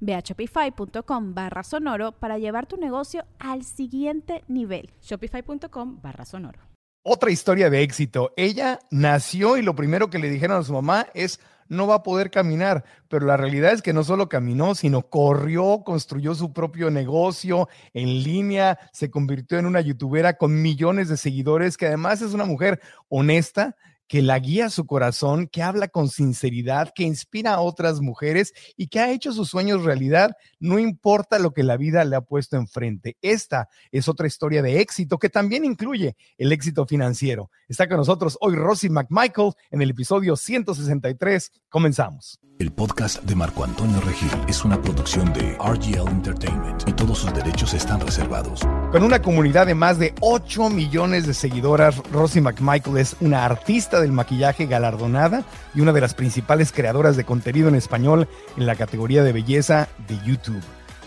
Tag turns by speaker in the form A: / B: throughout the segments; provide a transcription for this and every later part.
A: Ve a shopify.com barra sonoro para llevar tu negocio al siguiente nivel.
B: Shopify.com barra sonoro.
C: Otra historia de éxito. Ella nació y lo primero que le dijeron a su mamá es no va a poder caminar, pero la realidad es que no solo caminó, sino corrió, construyó su propio negocio en línea, se convirtió en una youtubera con millones de seguidores, que además es una mujer honesta, que la guía su corazón, que habla con sinceridad, que inspira a otras mujeres y que ha hecho sus sueños realidad, no importa lo que la vida le ha puesto enfrente. Esta es otra historia de éxito que también incluye el éxito financiero. Está con nosotros hoy Rosy McMichael en el episodio 163. Comenzamos.
D: El podcast de Marco Antonio Regil es una producción de RGL Entertainment y todos sus derechos están reservados.
C: Con una comunidad de más de 8 millones de seguidoras, Rosy McMichael es una artista del maquillaje galardonada y una de las principales creadoras de contenido en español en la categoría de belleza de YouTube.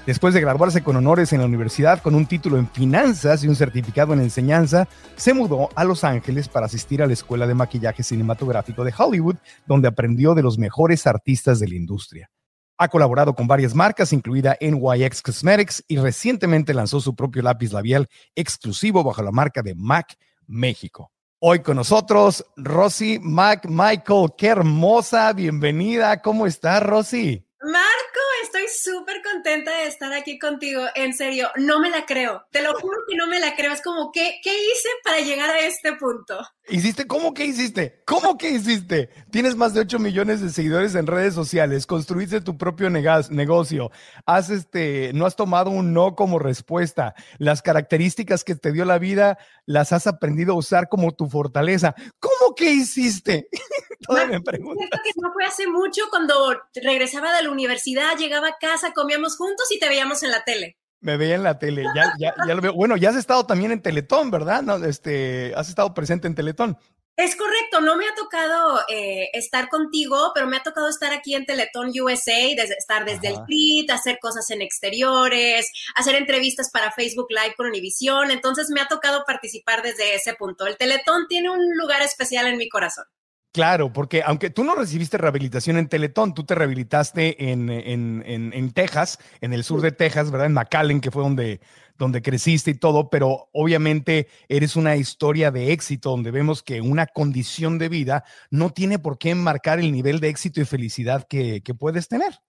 C: Después de graduarse con honores en la universidad con un título en finanzas y un certificado en enseñanza, se mudó a Los Ángeles para asistir a la Escuela de Maquillaje Cinematográfico de Hollywood, donde aprendió de los mejores artistas de la industria. Ha colaborado con varias marcas, incluida NYX Cosmetics, y recientemente lanzó su propio lápiz labial exclusivo bajo la marca de MAC México. Hoy con nosotros, Rosy McMichael. Qué hermosa, bienvenida. ¿Cómo estás, Rosy?
E: Marco, estoy súper contenta de estar aquí contigo. En serio, no me la creo. Te lo juro que no me la creo. Es como, ¿qué, qué hice para llegar a este punto?
C: ¿Hiciste? ¿Cómo que hiciste? ¿Cómo que hiciste? Tienes más de 8 millones de seguidores en redes sociales, construiste tu propio negocio, has este, no has tomado un no como respuesta. Las características que te dio la vida las has aprendido a usar como tu fortaleza. ¿Cómo que hiciste?
E: Todavía me pregunto. que no fue hace mucho cuando regresaba de la universidad, llegaba a casa, comíamos juntos y te veíamos en la tele.
C: Me veía en la tele, ya, ya, ya lo veo. Bueno, ya has estado también en Teletón, ¿verdad? No, este, has estado presente en Teletón.
E: Es correcto, no me ha tocado eh, estar contigo, pero me ha tocado estar aquí en Teletón USA, desde, estar desde el CRIT, hacer cosas en exteriores, hacer entrevistas para Facebook Live con Univision, entonces me ha tocado participar desde ese punto. El Teletón tiene un lugar especial en mi corazón.
C: Claro, porque aunque tú no recibiste rehabilitación en Teletón, tú te rehabilitaste en, en, en, en, Texas, en el sur de Texas, ¿verdad? En McAllen, que fue donde, donde creciste y todo, pero obviamente eres una historia de éxito donde vemos que una condición de vida no tiene por qué marcar el nivel de éxito y felicidad que, que puedes tener.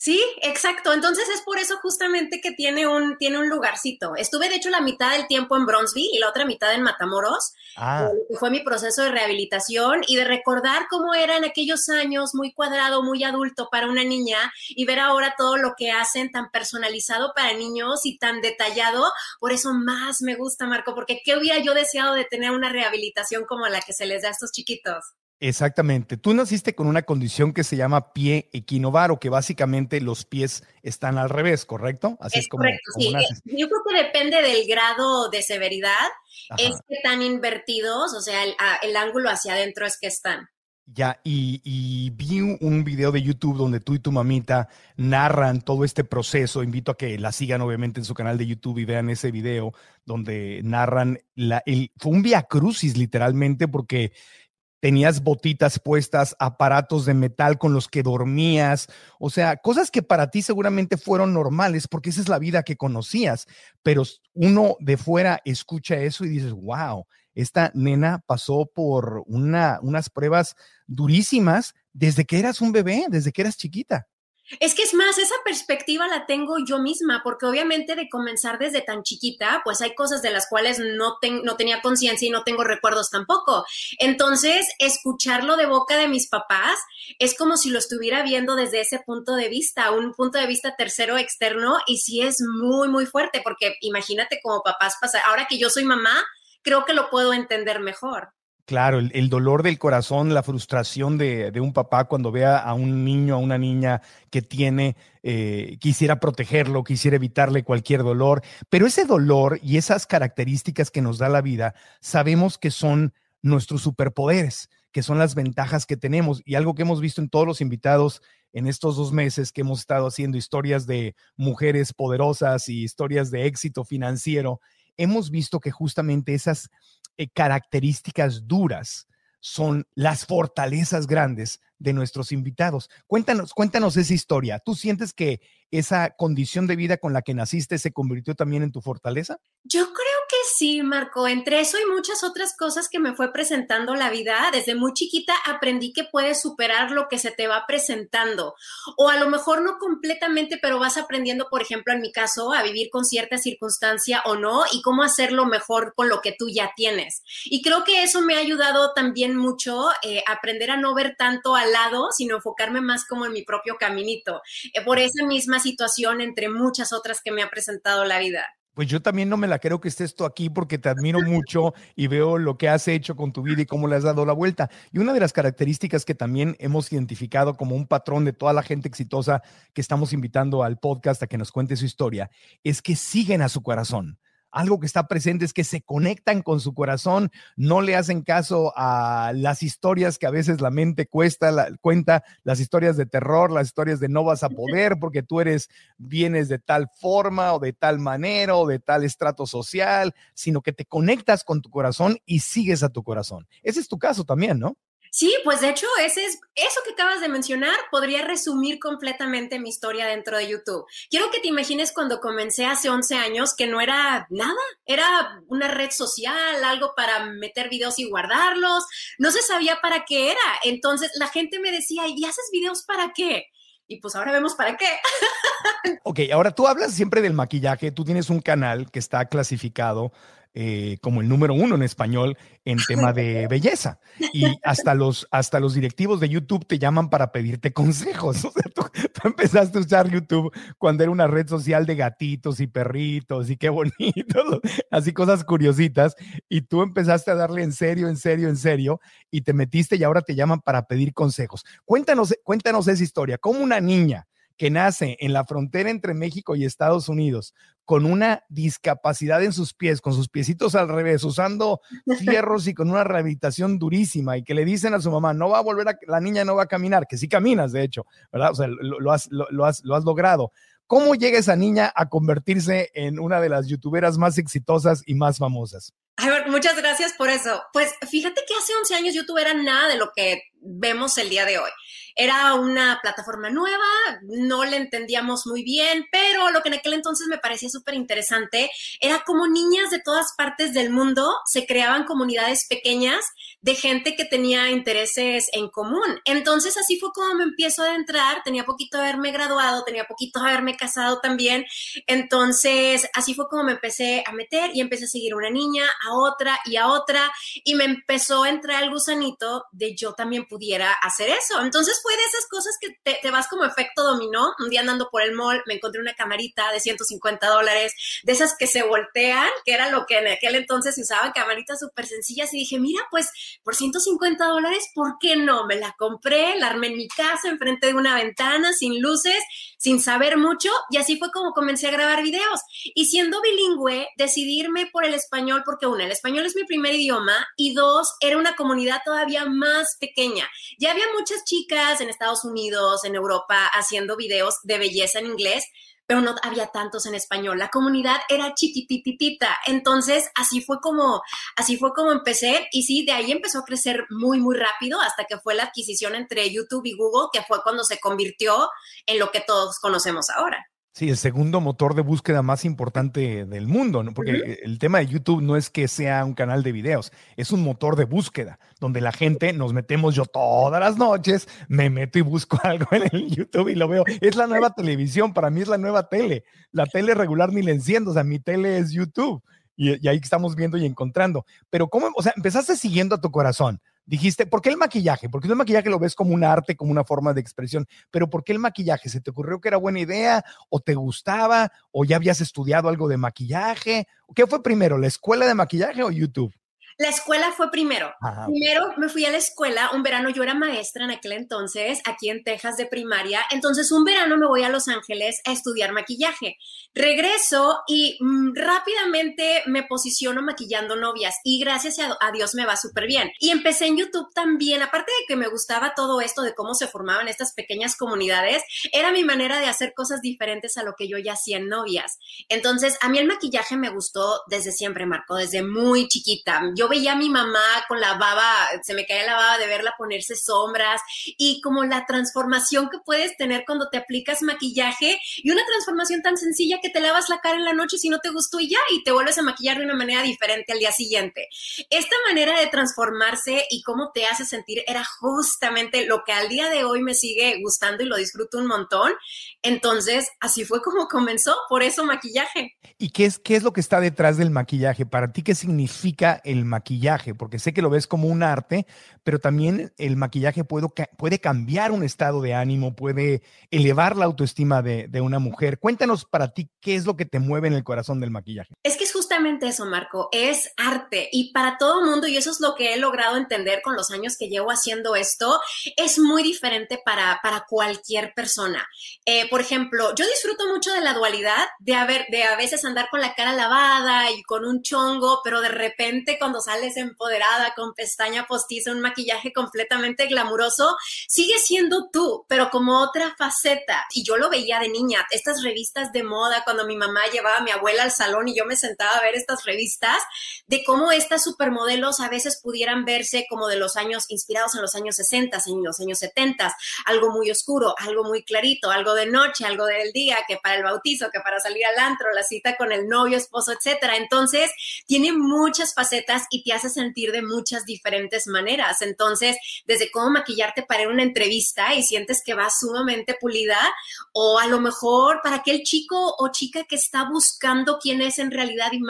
E: Sí, exacto. Entonces es por eso justamente que tiene un, tiene un lugarcito. Estuve de hecho la mitad del tiempo en Bronzeville y la otra mitad en Matamoros. Ah. Eh, fue mi proceso de rehabilitación y de recordar cómo era en aquellos años muy cuadrado, muy adulto para una niña y ver ahora todo lo que hacen tan personalizado para niños y tan detallado. Por eso más me gusta, Marco, porque ¿qué hubiera yo deseado de tener una rehabilitación como la que se les da a estos chiquitos?
C: Exactamente. Tú naciste con una condición que se llama pie equinovaro, que básicamente los pies están al revés, ¿correcto?
E: Así es, correcto, sí. Yo creo que depende del grado de severidad, es que están invertidos, o sea, el, ángulo hacia adentro es que están.
C: Ya, y, y, vi un video de YouTube donde tú y tu mamita narran todo este proceso. Invito a que la sigan, obviamente, en su canal de YouTube y vean ese video donde narran la, el, fue un via crucis, literalmente, porque tenías botitas puestas, aparatos de metal con los que dormías, o sea, cosas que para ti seguramente fueron normales porque esa es la vida que conocías, pero uno de fuera escucha eso y dices, wow, esta nena pasó por una, unas pruebas durísimas desde que eras un bebé, desde que eras chiquita.
E: Es que es más, esa perspectiva la tengo yo misma, porque obviamente de comenzar desde tan chiquita, pues hay cosas de las cuales no, no tenía conciencia y no tengo recuerdos tampoco. Entonces, escucharlo de boca de mis papás es como si lo estuviera viendo desde ese punto de vista, un punto de vista tercero externo, y sí es muy, muy fuerte, porque imagínate como papás pasa, ahora que yo soy mamá, creo que lo puedo entender mejor.
C: Claro, el, dolor del corazón, la frustración de, un papá cuando vea a un niño, a una niña que tiene, eh, quisiera protegerlo, quisiera evitarle cualquier dolor, pero ese dolor y esas características que nos da la vida, sabemos que son nuestros superpoderes, que son las ventajas que tenemos. Y algo que hemos visto en todos los invitados en estos dos meses que hemos estado haciendo historias de mujeres poderosas y historias de éxito financiero, hemos visto que justamente esas eh, características duras son las fortalezas grandes de nuestros invitados. Cuéntanos, cuéntanos esa historia. ¿Tú sientes que esa condición de vida con la que naciste se convirtió también en tu fortaleza?
E: Yo creo sí, Marco. Entre eso y muchas otras cosas que me fue presentando la vida, desde muy chiquita aprendí que puedes superar lo que se te va presentando. O a lo mejor no completamente, pero vas aprendiendo, por ejemplo, en mi caso, a vivir con cierta circunstancia o no y cómo hacerlo mejor con lo que tú ya tienes. Y creo que eso me ha ayudado también mucho eh, aprender a no ver tanto al lado, sino enfocarme más como en mi propio caminito. Eh, por esa misma situación entre muchas otras que me ha presentado la vida.
C: Pues yo también no me la creo que estés tú aquí porque te admiro mucho y veo lo que has hecho con tu vida y cómo le has dado la vuelta. Y una de las características que también hemos identificado como un patrón de toda la gente exitosa que estamos invitando al podcast a que nos cuente su historia es que siguen a su corazón algo que está presente es que se conectan con su corazón, no le hacen caso a las historias que a veces la mente cuesta, cuenta, las historias de terror, las historias de no vas a poder porque tú eres, vienes de tal forma o de tal manera o de tal estrato social, sino que te conectas con tu corazón y sigues a tu corazón. Ese es tu caso también, ¿no?
E: Sí, pues de hecho, ese es, eso que acabas de mencionar podría resumir completamente mi historia dentro de YouTube. Quiero que te imagines cuando comencé hace 11 años que no era nada, era una red social, algo para meter videos y guardarlos, no se sabía para qué era. Entonces la gente me decía, ¿y haces videos para qué? Y pues ahora vemos para qué.
C: ok, ahora tú hablas siempre del maquillaje, tú tienes un canal que está clasificado eh, como el número uno en español en tema de belleza. Y hasta los, hasta los directivos de YouTube te llaman para pedirte consejos. O sea, tú, empezaste a usar YouTube cuando era una red social de gatitos y perritos y qué bonito, así cosas curiositas. Y tú empezaste a darle en serio, en serio, en serio, y te metiste y ahora te llaman para pedir consejos. Cuéntanos, cuéntanos esa historia. ¿Cómo una niña que nace en la frontera entre México y Estados Unidos con una discapacidad en sus pies, con sus piecitos al revés, usando fierros y con una rehabilitación durísima y que le dicen a su mamá, no va a volver a, la niña no va a caminar, que sí caminas, de hecho, ¿verdad? O sea, lo, has, lo, has, lo has logrado. ¿Cómo llega esa niña a convertirse en una de las youtuberas más exitosas y más famosas?
E: Ay, muchas gracias por eso. Pues fíjate que hace 11 años YouTube era nada de lo que vemos el día de hoy. Era una plataforma nueva, no le entendíamos muy bien, pero lo que en aquel entonces me parecía súper interesante era como niñas de todas partes del mundo se creaban comunidades pequeñas de gente que tenía intereses en común. Entonces así fue como me empiezo a entrar, tenía poquito de haberme graduado, tenía poquito de haberme casado también, entonces así fue como me empecé a meter y empecé a seguir una niña, a otra y a otra y me empezó a entrar el gusanito de yo también pudiera hacer eso. Entonces fue de esas cosas que te, vas como efecto dominó. Un día andando por el mall me encontré una camarita de 150 dólares, de esas que se voltean, que era lo que en aquel entonces se usaban, camaritas súper sencillas y dije, mira, pues por 150 dólares, ¿por qué no? Me la compré, la armé en mi casa, enfrente de una ventana, sin luces, sin saber mucho y así fue como comencé a grabar videos. Y siendo bilingüe, decidirme por el español porque una, el español es mi primer idioma y dos, era una comunidad todavía más pequeña. Ya había muchas chicas en Estados Unidos, en Europa, haciendo videos de belleza en inglés, pero no había tantos en español. La comunidad era chiquitititita. Entonces, así fue como, así fue como empecé. Y sí, de ahí empezó a crecer muy, muy rápido hasta que fue la adquisición entre YouTube y Google, que fue cuando se convirtió en lo que todos conocemos ahora.
C: Sí, el segundo motor de búsqueda más importante del mundo, ¿no? porque el tema de YouTube no es que sea un canal de videos, es un motor de búsqueda, donde la gente nos metemos yo todas las noches, me meto y busco algo en el YouTube y lo veo. Es la nueva televisión, para mí es la nueva tele. La tele regular ni la enciendo, o sea, mi tele es YouTube. Y, y ahí estamos viendo y encontrando. Pero ¿cómo? O sea, empezaste siguiendo a tu corazón dijiste, ¿por qué el maquillaje? Porque el maquillaje lo ves como un arte, como una forma de expresión, pero ¿por qué el maquillaje? ¿Se te ocurrió que era buena idea o te gustaba o ya habías estudiado algo de maquillaje? ¿Qué fue primero, la escuela de maquillaje o YouTube?
E: La escuela fue primero. Primero me fui a la escuela, un verano yo era maestra en aquel entonces, aquí en Texas de primaria, entonces un verano me voy a Los Ángeles a estudiar maquillaje. Regreso y mm, rápidamente me posiciono maquillando novias y gracias a, Dios me va súper bien. Y empecé en YouTube también, aparte de que me gustaba todo esto de cómo se formaban estas pequeñas comunidades, era mi manera de hacer cosas diferentes a lo que yo ya hacía en novias. Entonces, a mí el maquillaje me gustó desde siempre, Marco, desde muy chiquita. Yo veía a mi mamá con la baba, se me caía la baba de verla ponerse sombras y como la transformación que puedes tener cuando te aplicas maquillaje y una transformación tan sencilla que te lavas la cara en la noche si no te gustó y ya y te vuelves a maquillar de una manera diferente al día siguiente. Esta manera de transformarse y cómo te hace sentir era justamente lo que al día de hoy me sigue gustando y lo disfruto un montón. Entonces, así fue como comenzó, por eso maquillaje.
C: ¿Y qué es, qué es lo que está detrás del maquillaje? Para ti, ¿qué significa el maquillaje? Maquillaje, porque sé que lo ves como un arte, pero también el maquillaje puede, puede cambiar un estado de ánimo, puede elevar la autoestima de, de, una mujer. Cuéntanos para ti qué es lo que te mueve en el corazón del maquillaje.
E: Es que justamente eso, Marco, es arte y para todo mundo, y eso es lo que he logrado entender con los años que llevo haciendo esto, es muy diferente para, para cualquier persona. Eh, por ejemplo, yo disfruto mucho de la dualidad, de, haber, de a veces andar con la cara lavada y con un chongo, pero de repente cuando sales empoderada, con pestaña postiza, un maquillaje completamente glamuroso, sigue siendo tú, pero como otra faceta. Y yo lo veía de niña, estas revistas de moda, cuando mi mamá llevaba a mi abuela al salón y yo me sentaba ver estas revistas, de cómo estas supermodelos a veces pudieran verse como de los años inspirados en los años 60, en los años 70, algo muy oscuro, algo muy clarito, algo de noche, algo del día, que para el bautizo, que para salir al antro, la cita con el novio, esposo, etcétera. Entonces, tiene muchas facetas y te hace sentir de muchas diferentes maneras. Entonces, desde cómo maquillarte para una entrevista y sientes que vas sumamente pulida, o a lo mejor para aquel chico o chica que está buscando quién es en realidad y,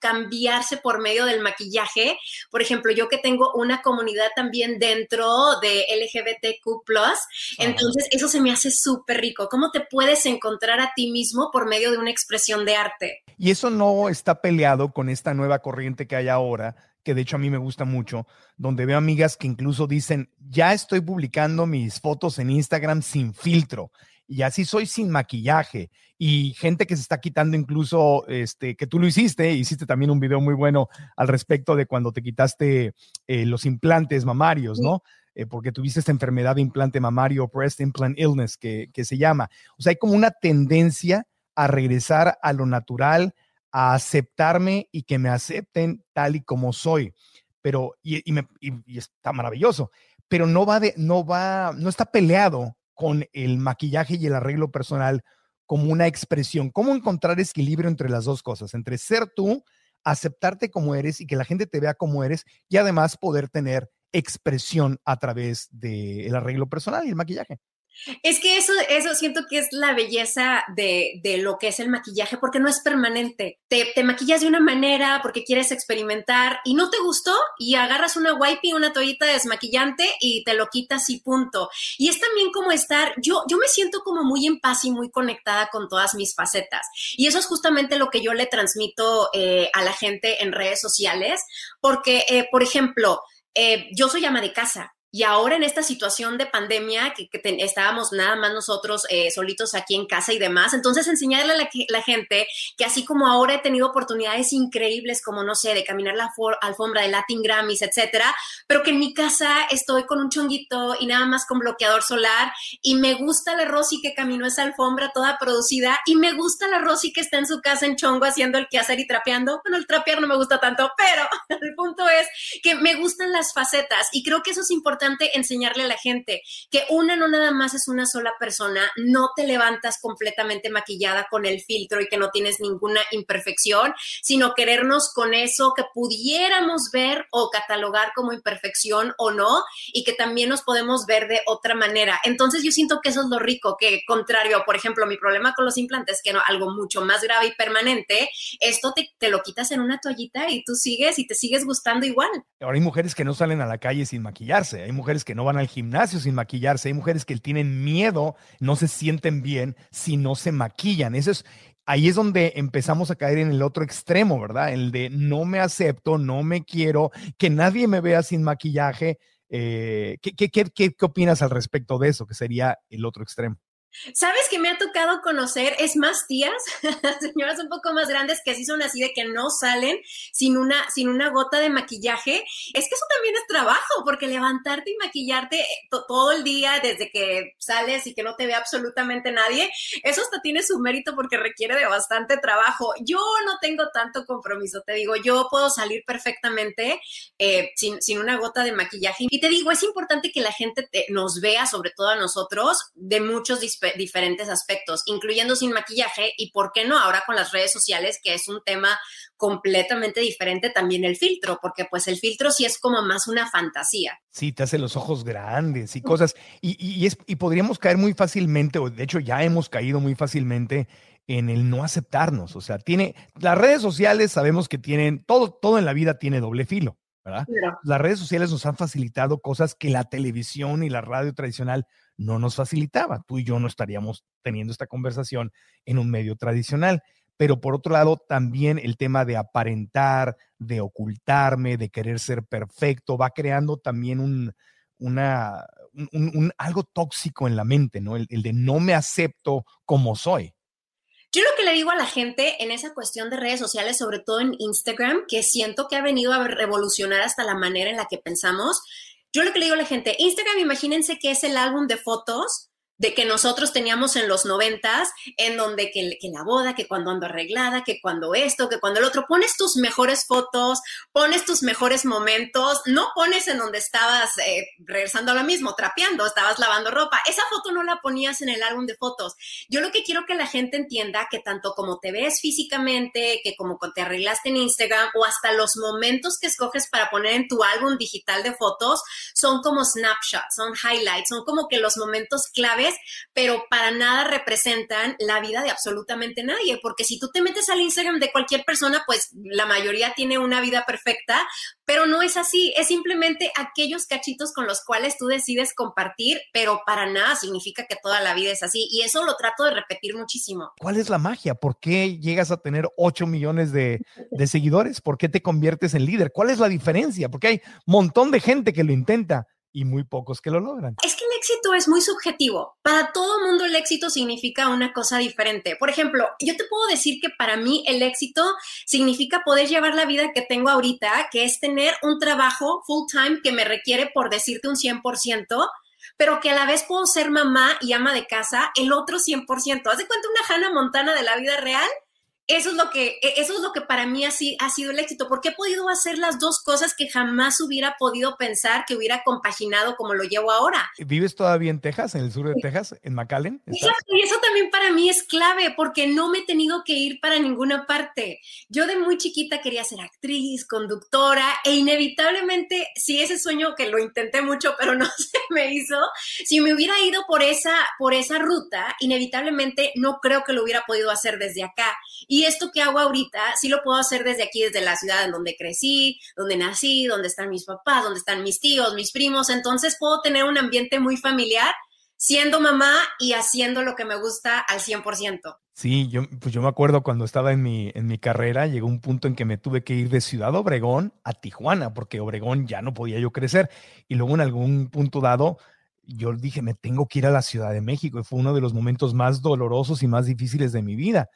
E: cambiarse por medio del maquillaje. Por ejemplo, yo que tengo una comunidad también dentro de LGBTQ, entonces eso se me hace súper rico. ¿Cómo te puedes encontrar a ti mismo por medio de una expresión de arte?
C: Y eso no está peleado con esta nueva corriente que hay ahora que de hecho a mí me gusta mucho, donde veo amigas que incluso dicen, ya estoy publicando mis fotos en Instagram sin filtro y así soy sin maquillaje y gente que se está quitando incluso, este, que tú lo hiciste, hiciste también un video muy bueno al respecto de cuando te quitaste eh, los implantes mamarios, ¿no? Eh, porque tuviste esta enfermedad de implante mamario, breast implant illness, que, que se llama. O sea, hay como una tendencia a regresar a lo natural, a aceptarme y que me acepten tal y como soy. Pero, y, está maravilloso, pero no va de, no va, no está peleado con el maquillaje y el arreglo personal como una expresión. ¿Cómo encontrar equilibrio entre las dos cosas? Entre ser tú, aceptarte como eres y que la gente te vea como eres y además poder tener expresión a través del arreglo personal y el maquillaje.
E: Es que eso, eso siento que es la belleza de, de lo que es el maquillaje, porque no es permanente. Te, te, maquillas de una manera porque quieres experimentar y no te gustó y agarras una wipey, una toallita desmaquillante y te lo quitas y punto. Y es también como estar, yo, yo me siento como muy en paz y muy conectada con todas mis facetas. Y eso es justamente lo que yo le transmito eh, a la gente en redes sociales, porque, eh, por ejemplo, eh, yo soy ama de casa y ahora en esta situación de pandemia, que, estábamos nada más nosotros eh, solitos aquí en casa y demás, entonces enseñarle a la, gente que así como ahora he tenido oportunidades increíbles como, no sé, de caminar la alfombra de Latin Grammys, etcétera, pero que en mi casa estoy con un chonguito y nada más con bloqueador solar y me gusta la Rosy que caminó esa alfombra toda producida y me gusta la Rosy que está en su casa en chongo haciendo el quehacer y trapeando. Bueno, el trapear no me gusta tanto, pero el punto es que me gustan las facetas y creo que eso es importante importante enseñarle a la gente que una no nada más es una sola persona, no te levantas completamente maquillada con el filtro y que no tienes ninguna imperfección, sino querernos con eso que pudiéramos ver o catalogar como imperfección o no, y que también nos podemos ver de otra manera. Entonces yo siento que eso es lo rico, que contrario, por ejemplo, mi problema con los implantes, que no, algo mucho más grave y permanente, esto te, te lo quitas en una toallita y tú sigues y te sigues gustando igual.
C: Ahora hay mujeres que no salen a la calle sin maquillarse, hay mujeres que no van al gimnasio sin maquillarse, hay mujeres que tienen miedo, no se sienten bien si no se maquillan. Eso es, ahí es donde empezamos a caer en el otro extremo, ¿verdad? El de no me acepto, no me quiero, que nadie me vea sin maquillaje. Eh, ¿qué, qué, qué, ¿Qué opinas al respecto de eso, que sería el otro extremo?
E: ¿Sabes que me ha tocado conocer? Es más tías, señoras un poco más grandes que así son así de que no salen sin una, sin una gota de maquillaje. Es que eso también es trabajo, porque levantarte y maquillarte todo el día desde que sales y que no te ve absolutamente nadie, eso hasta tiene su mérito porque requiere de bastante trabajo. Yo no tengo tanto compromiso, te digo, yo puedo salir perfectamente eh, sin, sin, una gota de maquillaje. Y te digo, es importante que la gente nos vea, sobre todo a nosotros, de muchos diferentes aspectos, incluyendo sin maquillaje y, ¿por qué no? Ahora con las redes sociales, que es un tema completamente diferente también el filtro, porque pues el filtro sí es como más una fantasía.
C: Sí, te hace los ojos grandes y cosas, y, y, es, y podríamos caer muy fácilmente, o de hecho ya hemos caído muy fácilmente en el no aceptarnos, o sea, tiene, las redes sociales sabemos que tienen, todo, todo en la vida tiene doble filo. ¿Verdad? Las redes sociales nos han facilitado cosas que la televisión y la radio tradicional no nos facilitaba. Tú y yo no estaríamos teniendo esta conversación en un medio tradicional. Pero por otro lado, también el tema de aparentar, de ocultarme, de querer ser perfecto, va creando también un, una, un, algo tóxico en la mente, ¿no? El, el de no me acepto como soy.
E: Yo lo que le digo a la gente en esa cuestión de redes sociales, sobre todo en Instagram, que siento que ha venido a revolucionar hasta la manera en la que pensamos, yo lo que le digo a la gente, Instagram, imagínense que es el álbum de fotos de que nosotros teníamos en los noventas, en donde que, la boda, que cuando ando arreglada, que cuando esto, que cuando el otro, pones tus mejores fotos, pones tus mejores momentos, no pones en donde estabas eh, regresando a lo mismo, trapeando, estabas lavando ropa. Esa foto no la ponías en el álbum de fotos. Yo lo que quiero que la gente entienda que tanto como te ves físicamente, que como te arreglaste en Instagram o hasta los momentos que escoges para poner en tu álbum digital de fotos son como snapshots, son highlights, son como que los momentos clave pero para nada representan la vida de absolutamente nadie, porque si tú te metes al Instagram de cualquier persona, pues la mayoría tiene una vida perfecta, pero no es así, es simplemente aquellos cachitos con los cuales tú decides compartir, pero para nada significa que toda la vida es así, y eso lo trato de repetir muchísimo.
C: ¿Cuál es la magia? ¿Por qué llegas a tener 8 millones de, de seguidores? ¿Por qué te conviertes en líder? ¿Cuál es la diferencia? Porque hay un montón de gente que lo intenta y muy pocos que lo logran.
E: Es que éxito es muy subjetivo. Para todo mundo el éxito significa una cosa diferente. Por ejemplo, yo te puedo decir que para mí el éxito significa poder llevar la vida que tengo ahorita, que es tener un trabajo full time que me requiere, por decirte, un 100%, pero que a la vez puedo ser mamá y ama de casa el otro 100%. ¿Haz de cuenta una Hannah Montana de la vida real? Eso es lo que, e, eso es lo que para mí ha, ha sido el éxito, porque he podido hacer las dos cosas que jamás hubiera podido pensar que hubiera compaginado como lo llevo ahora.
C: ¿Vives todavía en Texas, en el sur de Texas, en McAllen?
E: Exacto, y eso también para mí es clave, porque no me he tenido que ir para ninguna parte. Yo de muy chiquita quería ser actriz, conductora, e inevitablemente, si ese sueño que lo intenté mucho, pero no se me hizo, si me hubiera ido por esa, por esa ruta, inevitablemente no creo que lo hubiera podido hacer desde acá. Y y esto que hago ahorita, sí lo puedo hacer desde aquí, desde la ciudad en donde crecí, donde nací, donde están mis papás, donde están mis tíos, mis primos. Entonces puedo tener un ambiente muy familiar siendo mamá y haciendo lo que me gusta al 100%.
C: Sí, yo, pues yo me acuerdo cuando estaba en mi, en mi carrera, llegó un punto en que me tuve que ir de Ciudad Obregón a Tijuana, porque Obregón ya no podía yo crecer. Y luego en algún punto dado, yo dije, me tengo que ir a la Ciudad de México. Y fue uno de los momentos más dolorosos y más difíciles de mi vida.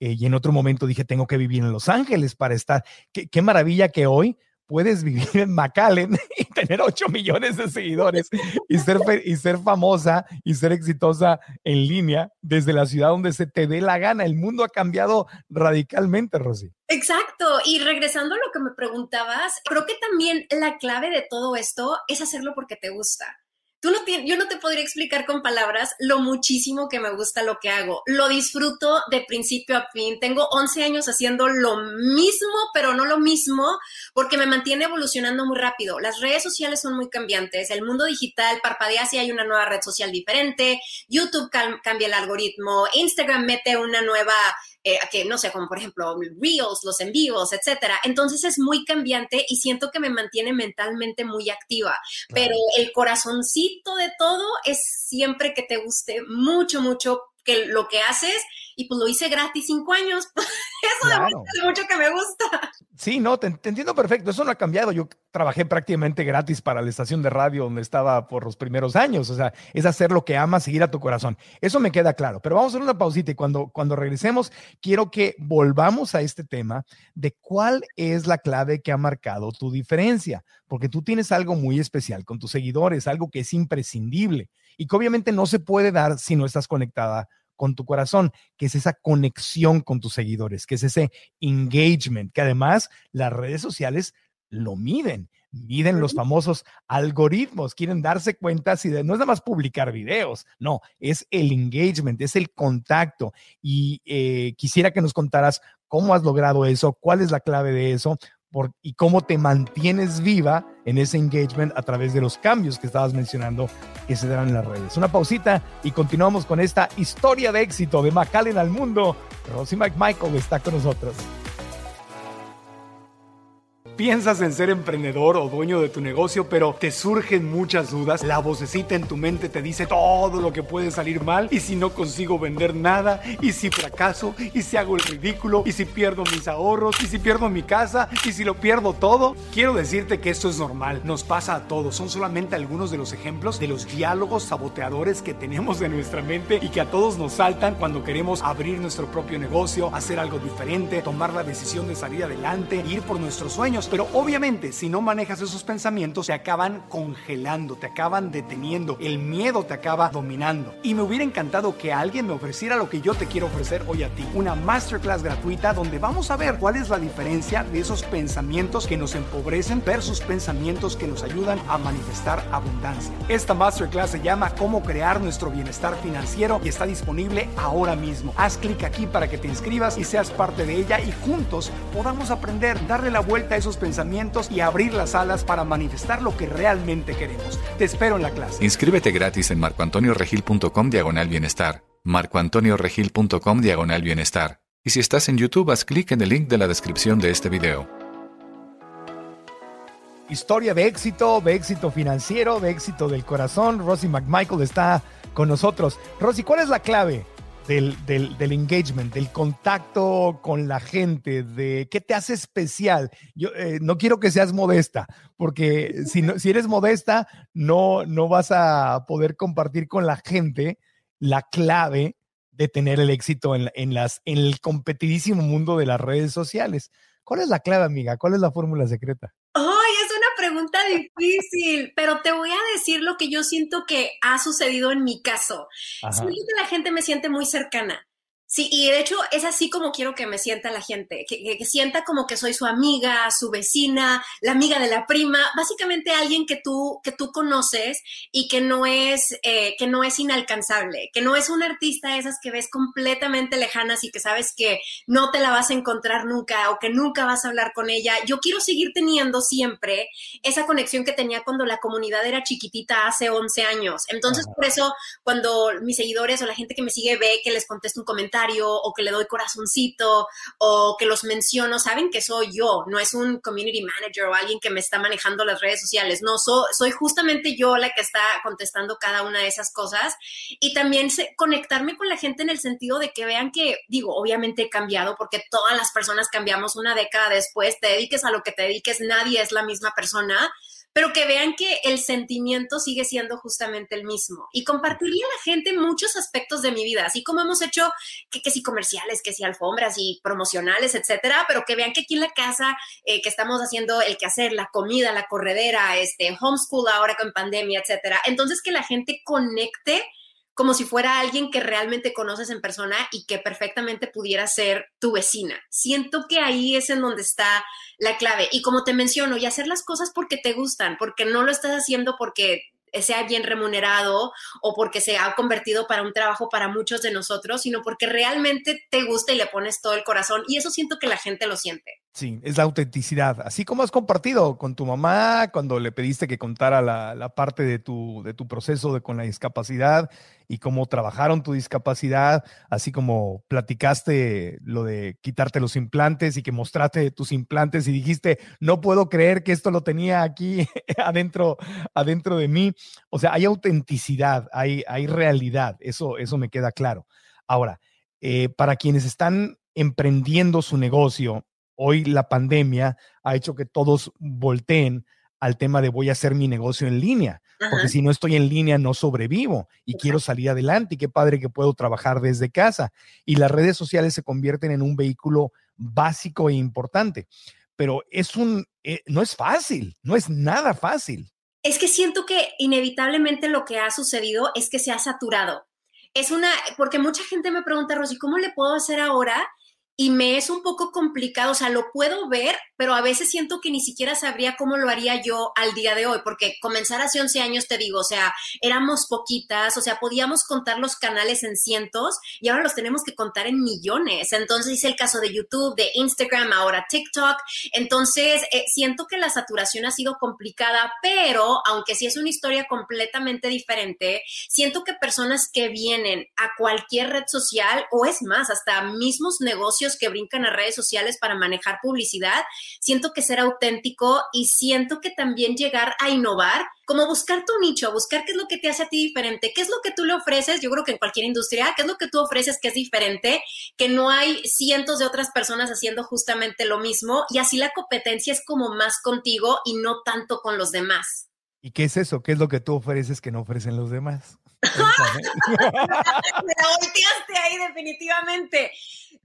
C: Eh, y en otro momento dije, tengo que vivir en Los Ángeles para estar. Qué, maravilla que hoy puedes vivir en McAllen y tener 8 millones de seguidores y ser, y ser famosa y ser exitosa en línea desde la ciudad donde se te dé la gana. El mundo ha cambiado radicalmente, Rosy.
E: Exacto. Y regresando a lo que me preguntabas, creo que también la clave de todo esto es hacerlo porque te gusta. Tú no yo no te podría explicar con palabras lo muchísimo que me gusta lo que hago. Lo disfruto de principio a fin. Tengo 11 años haciendo lo mismo, pero no lo mismo, porque me mantiene evolucionando muy rápido. Las redes sociales son muy cambiantes. El mundo digital parpadea si hay una nueva red social diferente. YouTube cambia el algoritmo. Instagram mete una nueva eh, que no sé, como por ejemplo Reels, los en vivos, etcétera. Entonces es muy cambiante y siento que me mantiene mentalmente muy activa. Pero el corazoncito de todo es siempre que te guste mucho, mucho que lo que haces y pues lo hice gratis cinco años. Eso claro. mucho que me gusta.
C: Sí, no, te, entiendo perfecto. Eso no ha cambiado. Yo trabajé prácticamente gratis para la estación de radio donde estaba por los primeros años. O sea, es hacer lo que amas, seguir a tu corazón. Eso me queda claro. Pero vamos a hacer una pausita y cuando, cuando regresemos, quiero que volvamos a este tema de cuál es la clave que ha marcado tu diferencia. Porque tú tienes algo muy especial con tus seguidores, algo que es imprescindible y que obviamente no se puede dar si no estás conectada con tu corazón, que es esa conexión con tus seguidores, que es ese engagement, que además las redes sociales lo miden, miden los famosos algoritmos, quieren darse cuenta si de, no es nada más publicar videos, no, es el engagement, es el contacto. Y eh, quisiera que nos contaras cómo has logrado eso, cuál es la clave de eso, y cómo te mantienes viva en ese engagement a través de los cambios que estabas mencionando que se dan en las redes. Una pausita y continuamos con esta historia de éxito de McAllen al mundo. Rosy McMichael está con nosotros. Piensas en ser emprendedor o dueño de tu negocio, pero te surgen muchas dudas. La vocecita en tu mente te dice todo lo que puede salir mal. Y si no consigo vender nada, y si fracaso, y si hago el ridículo, y si pierdo mis ahorros, y si pierdo mi casa, y si lo pierdo todo. Quiero decirte que esto es normal, nos pasa a todos. Son solamente algunos de los ejemplos de los diálogos saboteadores que tenemos en nuestra mente y que a todos nos saltan cuando queremos abrir nuestro propio negocio, hacer algo diferente, tomar la decisión de salir adelante, ir por nuestros sueños. Pero obviamente, si no manejas esos pensamientos, te acaban congelando, te acaban deteniendo, el miedo te acaba dominando. Y me hubiera encantado que alguien me ofreciera lo que yo te quiero ofrecer hoy a ti, una masterclass gratuita donde vamos a ver cuál es la diferencia de esos pensamientos que nos empobrecen versus pensamientos que nos ayudan a manifestar abundancia. Esta masterclass se llama Cómo crear nuestro bienestar financiero y está disponible ahora mismo. Haz clic aquí para que te inscribas y seas parte de ella y juntos podamos aprender, darle la vuelta a esos pensamientos y abrir las alas para manifestar lo que realmente queremos. Te espero en la clase.
F: Inscríbete gratis en marcoantonioregil.com diagonal bienestar. marcoantonioregil.com diagonal bienestar. Y si estás en YouTube, haz clic en el link de la descripción de este video.
C: Historia de éxito, de éxito financiero, de éxito del corazón. Rosy McMichael está con nosotros. Rosy, ¿cuál es la clave del, engagement, del contacto con la gente, de qué te hace especial. Yo eh, no quiero que seas modesta, porque si, si eres modesta, no, no vas a poder compartir con la gente la clave de tener el éxito en, en, las, en el competidísimo mundo de las redes sociales. ¿Cuál es la clave, amiga? ¿Cuál es la fórmula secreta?
E: ¡Ay, es una pregunta difícil! Pero te voy a decir lo que yo siento que ha sucedido en mi caso. Siento que la gente me siente muy cercana. Sí, y de hecho es así como quiero que me sienta la gente, que, sienta como que soy su amiga, su vecina, la amiga de la prima, básicamente alguien que tú, que tú conoces y que no es, eh, que no es inalcanzable, que no es un artista esas que ves completamente lejanas y que sabes que no te la vas a encontrar nunca o que nunca vas a hablar con ella. Yo quiero seguir teniendo siempre esa conexión que tenía cuando la comunidad era chiquitita hace 11 años. Entonces, por eso, cuando mis seguidores o la gente que me sigue ve que les contesto un comentario, o que le doy corazoncito o que los menciono, saben que soy yo, no es un community manager o alguien que me está manejando las redes sociales, no, soy justamente yo la que está contestando cada una de esas cosas y también conectarme con la gente en el sentido de que vean que, digo, obviamente he cambiado porque todas las personas cambiamos una década después, te dediques a lo que te dediques, nadie es la misma persona pero que vean que el sentimiento sigue siendo justamente el mismo. Y compartiría a la gente muchos aspectos de mi vida, así como hemos hecho que, si comerciales, que si alfombras y promocionales, etcétera, pero que vean que aquí en la casa eh, que estamos haciendo el quehacer, la comida, la corredera, este homeschool ahora con pandemia, etcétera. Entonces que la gente conecte como si fuera alguien que realmente conoces en persona y que perfectamente pudiera ser tu vecina. Siento que ahí es en donde está la clave. Y como te menciono, y hacer las cosas porque te gustan, porque no lo estás haciendo porque sea bien remunerado o porque se ha convertido para un trabajo para muchos de nosotros, sino porque realmente te gusta y le pones todo el corazón. Y eso siento que la gente lo siente.
C: Sí, es la autenticidad. Así como has compartido con tu mamá cuando le pediste que contara la, parte de tu, de tu proceso de, con la discapacidad y cómo trabajaron tu discapacidad, así como platicaste lo de quitarte los implantes y que mostraste tus implantes y dijiste, no puedo creer que esto lo tenía aquí adentro, adentro de mí. O sea, hay autenticidad, hay, hay realidad, eso, eso me queda claro. Ahora, eh, para quienes están emprendiendo su negocio, hoy la pandemia ha hecho que todos volteen al tema de voy a hacer mi negocio en línea, porque si no estoy en línea no sobrevivo y quiero salir adelante y qué padre que puedo trabajar desde casa. Y las redes sociales se convierten en un vehículo básico e importante, pero es un, eh, no es fácil, no es nada fácil.
E: Es que siento que inevitablemente lo que ha sucedido es que se ha saturado. Es una, porque mucha gente me pregunta, Rosy, ¿cómo le puedo hacer ahora y me es un poco complicado, o sea, lo puedo ver, pero a veces siento que ni siquiera sabría cómo lo haría yo al día de hoy, porque comenzar hace 11 años, te digo, o sea, éramos poquitas, o sea, podíamos contar los canales en cientos y ahora los tenemos que contar en millones. Entonces hice el caso de YouTube, de Instagram, ahora TikTok. Entonces, eh, siento que la saturación ha sido complicada, pero aunque sí es una historia completamente diferente, siento que personas que vienen a cualquier red social, o es más, hasta mismos negocios, que brincan a redes sociales para manejar publicidad. Siento que ser auténtico y siento que también llegar a innovar, como buscar tu nicho, buscar qué es lo que te hace a ti diferente, qué es lo que tú le ofreces, yo creo que en cualquier industria, qué es lo que tú ofreces que es diferente, que no hay cientos de otras personas haciendo justamente lo mismo y así la competencia es como más contigo y no tanto con los demás.
C: ¿Y qué es eso? ¿Qué es lo que tú ofreces que no ofrecen los demás?
E: Me la volteaste ahí definitivamente.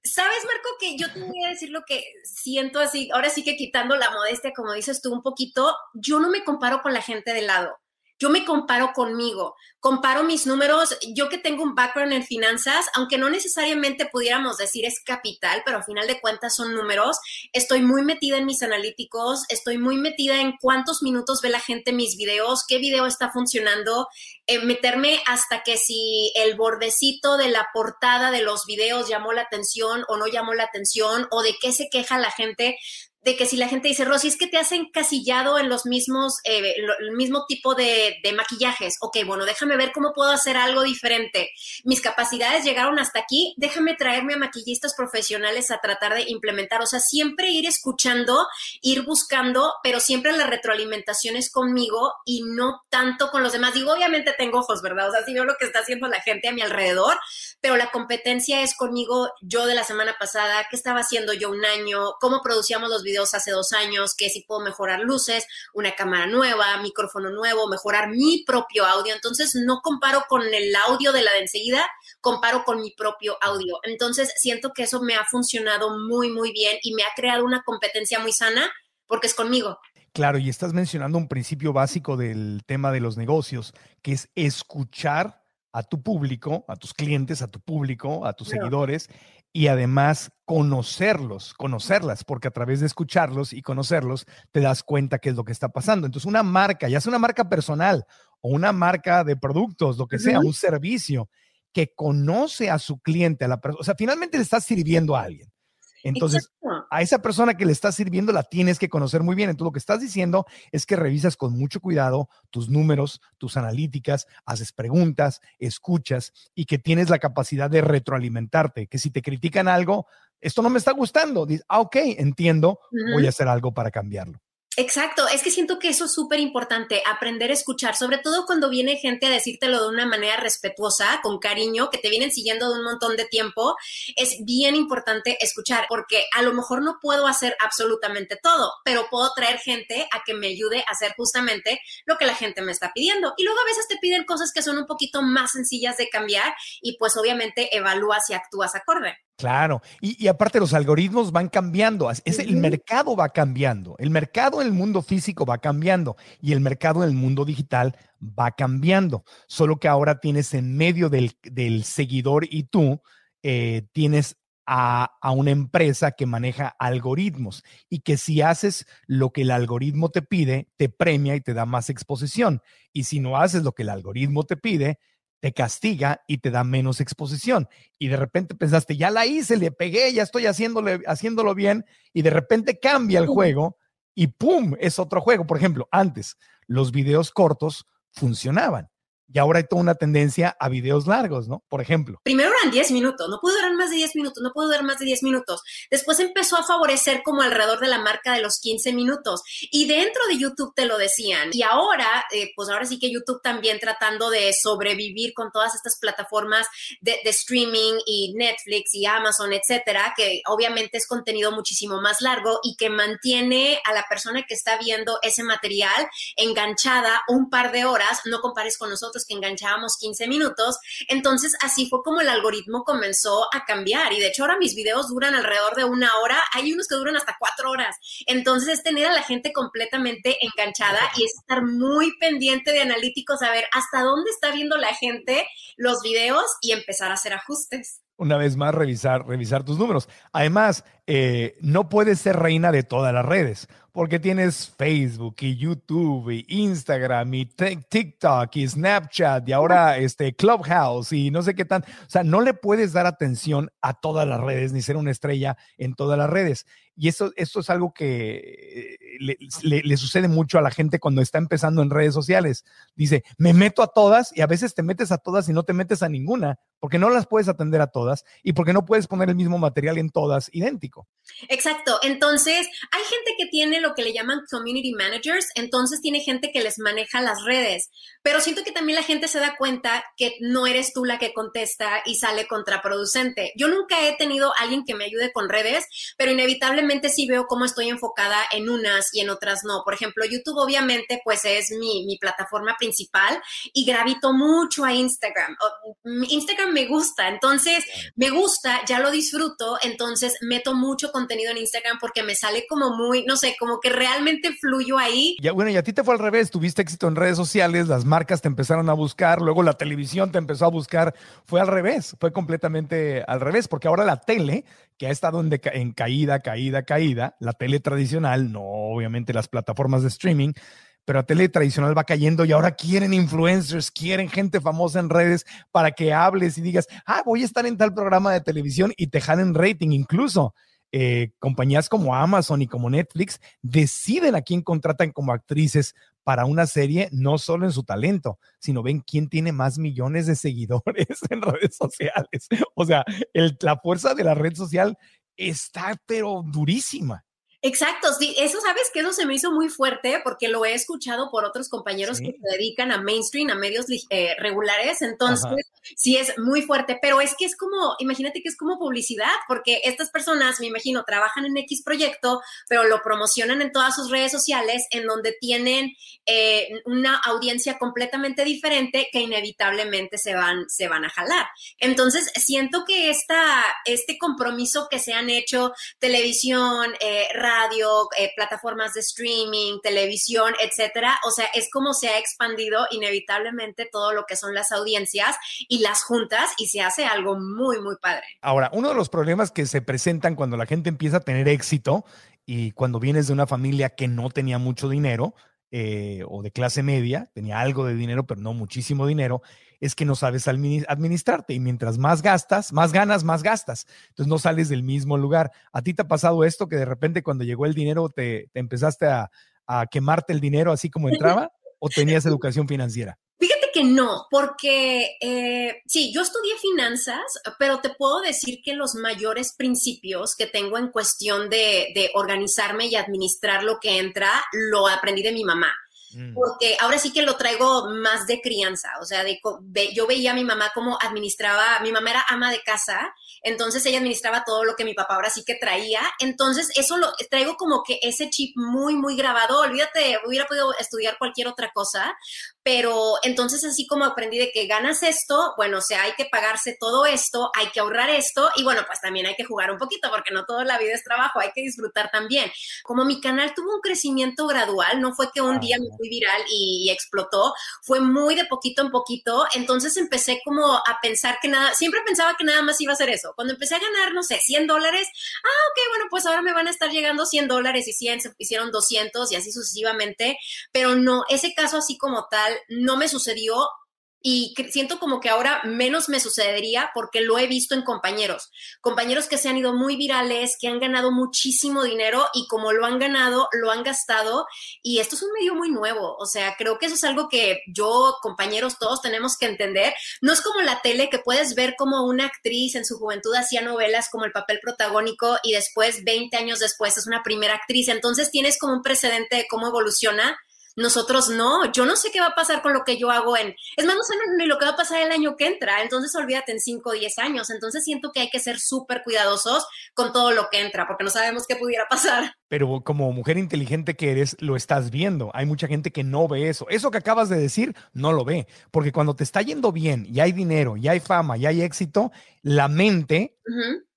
E: Sabes, Marco, que yo te voy a decir lo que siento así, ahora sí que quitando la modestia, como dices tú un poquito, yo no me comparo con la gente de lado. Yo me comparo conmigo, comparo mis números, yo que tengo un background en finanzas, aunque no necesariamente pudiéramos decir es capital, pero al final de cuentas son números, estoy muy metida en mis analíticos, estoy muy metida en cuántos minutos ve la gente mis videos, qué video está funcionando, eh, meterme hasta que si el bordecito de la portada de los videos llamó la atención o no llamó la atención o de qué se queja la gente de que si la gente dice, Rosy, es que te has encasillado en los mismos, eh, el mismo tipo de, de, maquillajes. Ok, bueno, déjame ver cómo puedo hacer algo diferente. Mis capacidades llegaron hasta aquí, déjame traerme a maquillistas profesionales a tratar de implementar. O sea, siempre ir escuchando, ir buscando, pero siempre la retroalimentación es conmigo y no tanto con los demás. Digo, obviamente tengo ojos, ¿verdad? O sea, sí veo lo que está haciendo la gente a mi alrededor, pero la competencia es conmigo, yo de la semana pasada, qué estaba haciendo yo un año, cómo producíamos los videos hace dos años, que si puedo mejorar luces, una cámara nueva, micrófono nuevo, mejorar mi propio audio. Entonces, no comparo con el audio de la de enseguida, comparo con mi propio audio. Entonces, siento que eso me ha funcionado muy, muy bien y me ha creado una competencia muy sana porque es conmigo.
C: Claro, y estás mencionando un principio básico del tema de los negocios, que es escuchar a tu público, a tus clientes, a tu público, a tus seguidores y además conocerlos, conocerlas, porque a través de escucharlos y conocerlos te das cuenta qué es lo que está pasando. Entonces, una marca, ya sea una marca personal o una marca de productos, lo que sea, un servicio que conoce a su cliente, a la persona, o sea, finalmente le estás sirviendo a alguien. Entonces, a esa persona que le estás sirviendo la tienes que conocer muy bien. Entonces, lo que estás diciendo es que revisas con mucho cuidado tus números, tus analíticas, haces preguntas, escuchas y que tienes la capacidad de retroalimentarte. Que si te critican algo, esto no me está gustando, dices, ah, ok, entiendo, voy a hacer algo para cambiarlo.
E: Exacto, es que siento que eso es súper importante, aprender a escuchar, sobre todo cuando viene gente a decírtelo de una manera respetuosa, con cariño, que te vienen siguiendo de un montón de tiempo, es bien importante escuchar, porque a lo mejor no puedo hacer absolutamente todo, pero puedo traer gente a que me ayude a hacer justamente lo que la gente me está pidiendo. Y luego a veces te piden cosas que son un poquito más sencillas de cambiar y pues obviamente evalúas y actúas acorde.
C: Claro, y, aparte los algoritmos van cambiando, es, el mercado va cambiando, el mercado en el mundo físico va cambiando y el mercado en el mundo digital va cambiando, solo que ahora tienes en medio del, seguidor y tú eh, tienes a, a, una empresa que maneja algoritmos y que si haces lo que el algoritmo te pide, te premia y te da más exposición. Y si no haces lo que el algoritmo te pide, te castiga y te da menos exposición. Y de repente pensaste, ya la hice, le pegué, ya estoy haciéndole, haciéndolo bien, y de repente cambia el juego y ¡pum! es otro juego. Por ejemplo, antes los videos cortos funcionaban. Y ahora hay toda una tendencia a videos largos, ¿no? Por ejemplo.
E: Primero eran 10 minutos, no pudo durar más de 10 minutos, no pudo durar más de 10 minutos. Después empezó a favorecer como alrededor de la marca de los 15 minutos. Y dentro de YouTube te lo decían. Y ahora, eh, pues ahora sí que YouTube también tratando de sobrevivir con todas estas plataformas de streaming y Netflix y Amazon, etcétera, que obviamente es contenido muchísimo más largo y que mantiene a la persona que está viendo ese material enganchada un par de horas. No compares con nosotros que enganchábamos 15 minutos. Entonces así fue como el algoritmo comenzó a cambiar y de hecho ahora mis videos duran alrededor de una hora, hay unos que duran hasta cuatro horas. Entonces es tener a la gente completamente enganchada y es estar muy pendiente de analíticos, a ver hasta dónde está viendo la gente los videos y empezar a hacer ajustes
C: una vez más revisar, revisar tus números. Además, eh, no puedes ser reina de todas las redes porque tienes Facebook y YouTube y Instagram y TikTok y Snapchat y ahora este Clubhouse y no sé qué tan, o sea, no le puedes dar atención a todas las redes ni ser una estrella en todas las redes. Y eso, esto es algo que eh, le, sucede mucho a la gente cuando está empezando en redes sociales. Dice, me meto a todas y a veces te metes a todas y no te metes a ninguna porque no las puedes atender a todas y porque no puedes poner el mismo material en todas idéntico.
E: Exacto. Entonces, hay gente que tiene lo que le llaman community managers, entonces tiene gente que les maneja las redes, pero siento que también la gente se da cuenta que no eres tú la que contesta y sale contraproducente. Yo nunca he tenido alguien que me ayude con redes, pero inevitablemente sí veo cómo estoy enfocada en unas y en otras no. Por ejemplo, YouTube obviamente pues es mi, mi plataforma principal y gravito mucho a Instagram. Instagram me gusta, entonces me gusta, ya lo disfruto, entonces meto mucho contenido en Instagram porque me sale como muy, no sé, como que realmente fluyo ahí.
C: Ya, bueno, y a ti te fue al revés, tuviste éxito en redes sociales, las marcas te empezaron a buscar, luego la televisión te empezó a buscar, fue al revés, fue completamente al revés, porque ahora la tele, que ha estado en, en caída, caída, caída, la tele tradicional, no obviamente las plataformas de streaming, pero la tele tradicional va cayendo y ahora quieren influencers, quieren gente famosa en redes para que hables y digas, ah, voy a estar en tal programa de televisión y te jalen rating incluso. Eh, compañías como Amazon y como Netflix deciden a quién contratan como actrices para una serie, no solo en su talento, sino ven quién tiene más millones de seguidores en redes sociales. O sea, la fuerza de la red social está pero durísima.
E: Exacto, sí, eso sabes que eso se me hizo muy fuerte porque lo he escuchado por otros compañeros que se dedican a mainstream, a medios eh, regulares, entonces sí es muy fuerte, pero es que es como, imagínate que es como publicidad, porque estas personas, me imagino, trabajan en X proyecto, pero lo promocionan en todas sus redes sociales, en donde tienen eh, una audiencia completamente diferente que inevitablemente se van, se van a jalar. Entonces, siento que esta, este compromiso que se han hecho, televisión, eh, radio, eh, plataformas de streaming, televisión, etcétera, o sea, es como se ha expandido inevitablemente todo lo que son las audiencias y las juntas y se hace algo muy, muy padre.
C: Ahora, uno de los problemas que se presentan cuando la gente empieza a tener éxito y cuando vienes de una familia que no tenía mucho dinero, eh, o de clase media, tenía algo de dinero, pero no muchísimo dinero, es que no sabes administrarte y mientras más gastas, más ganas, más gastas. Entonces no sales del mismo lugar. ¿A ti te ha pasado esto que de repente cuando llegó el dinero te, te empezaste a, a quemarte el dinero así como entraba o tenías educación financiera?
E: Fíjate que no, porque eh, sí, yo estudié finanzas, pero te puedo decir que los mayores principios que tengo en cuestión de, de organizarme y administrar lo que entra, lo aprendí de mi mamá. Mm. porque ahora sí que lo traigo más de crianza, o sea, de, yo veía a mi mamá cómo administraba, mi mamá era ama de casa, entonces ella administraba todo lo que mi papá ahora sí que traía, entonces eso lo traigo como que ese chip muy, muy grabado, olvídate, hubiera podido estudiar cualquier otra cosa, pero entonces así como aprendí de que ganas esto, bueno, o sea, hay que pagarse todo esto, hay que ahorrar esto y bueno, pues también hay que jugar un poquito porque no toda la vida es trabajo, hay que disfrutar también. Como mi canal tuvo un crecimiento gradual, no fue que un día me fui viral y, explotó, fue muy de poquito en poquito, entonces empecé como a pensar que nada, siempre pensaba que nada más iba a ser eso. Cuando empecé a ganar, no sé, 100 dólares, ah, ok, bueno, pues ahora me van a estar llegando 100 dólares y 100, se hicieron 200 y así sucesivamente, pero no, ese caso así como tal no me sucedió y siento como que ahora menos me sucedería porque lo he visto en compañeros, compañeros que se han ido muy virales, que han ganado muchísimo dinero y como lo han ganado, lo han gastado y esto es un medio muy nuevo, o sea, creo que eso es algo que yo, compañeros, todos tenemos que entender. No es como la tele que puedes ver como una actriz en su juventud hacía novelas como el papel protagónico y después, 20 años después, es una primera actriz, entonces tienes como un precedente de cómo evoluciona nosotros no, yo no sé qué va a pasar con lo que yo hago en, es más, no sé ni lo que va a pasar el año que entra, entonces olvídate en 5 o 10 años, entonces siento que hay que ser súper cuidadosos con todo lo que entra, porque no sabemos qué pudiera pasar.
C: Pero como mujer inteligente que eres, lo estás viendo. Hay mucha gente que no ve eso. Eso que acabas de decir, no lo ve, porque cuando te está yendo bien y hay dinero, y hay fama, y hay éxito, la mente,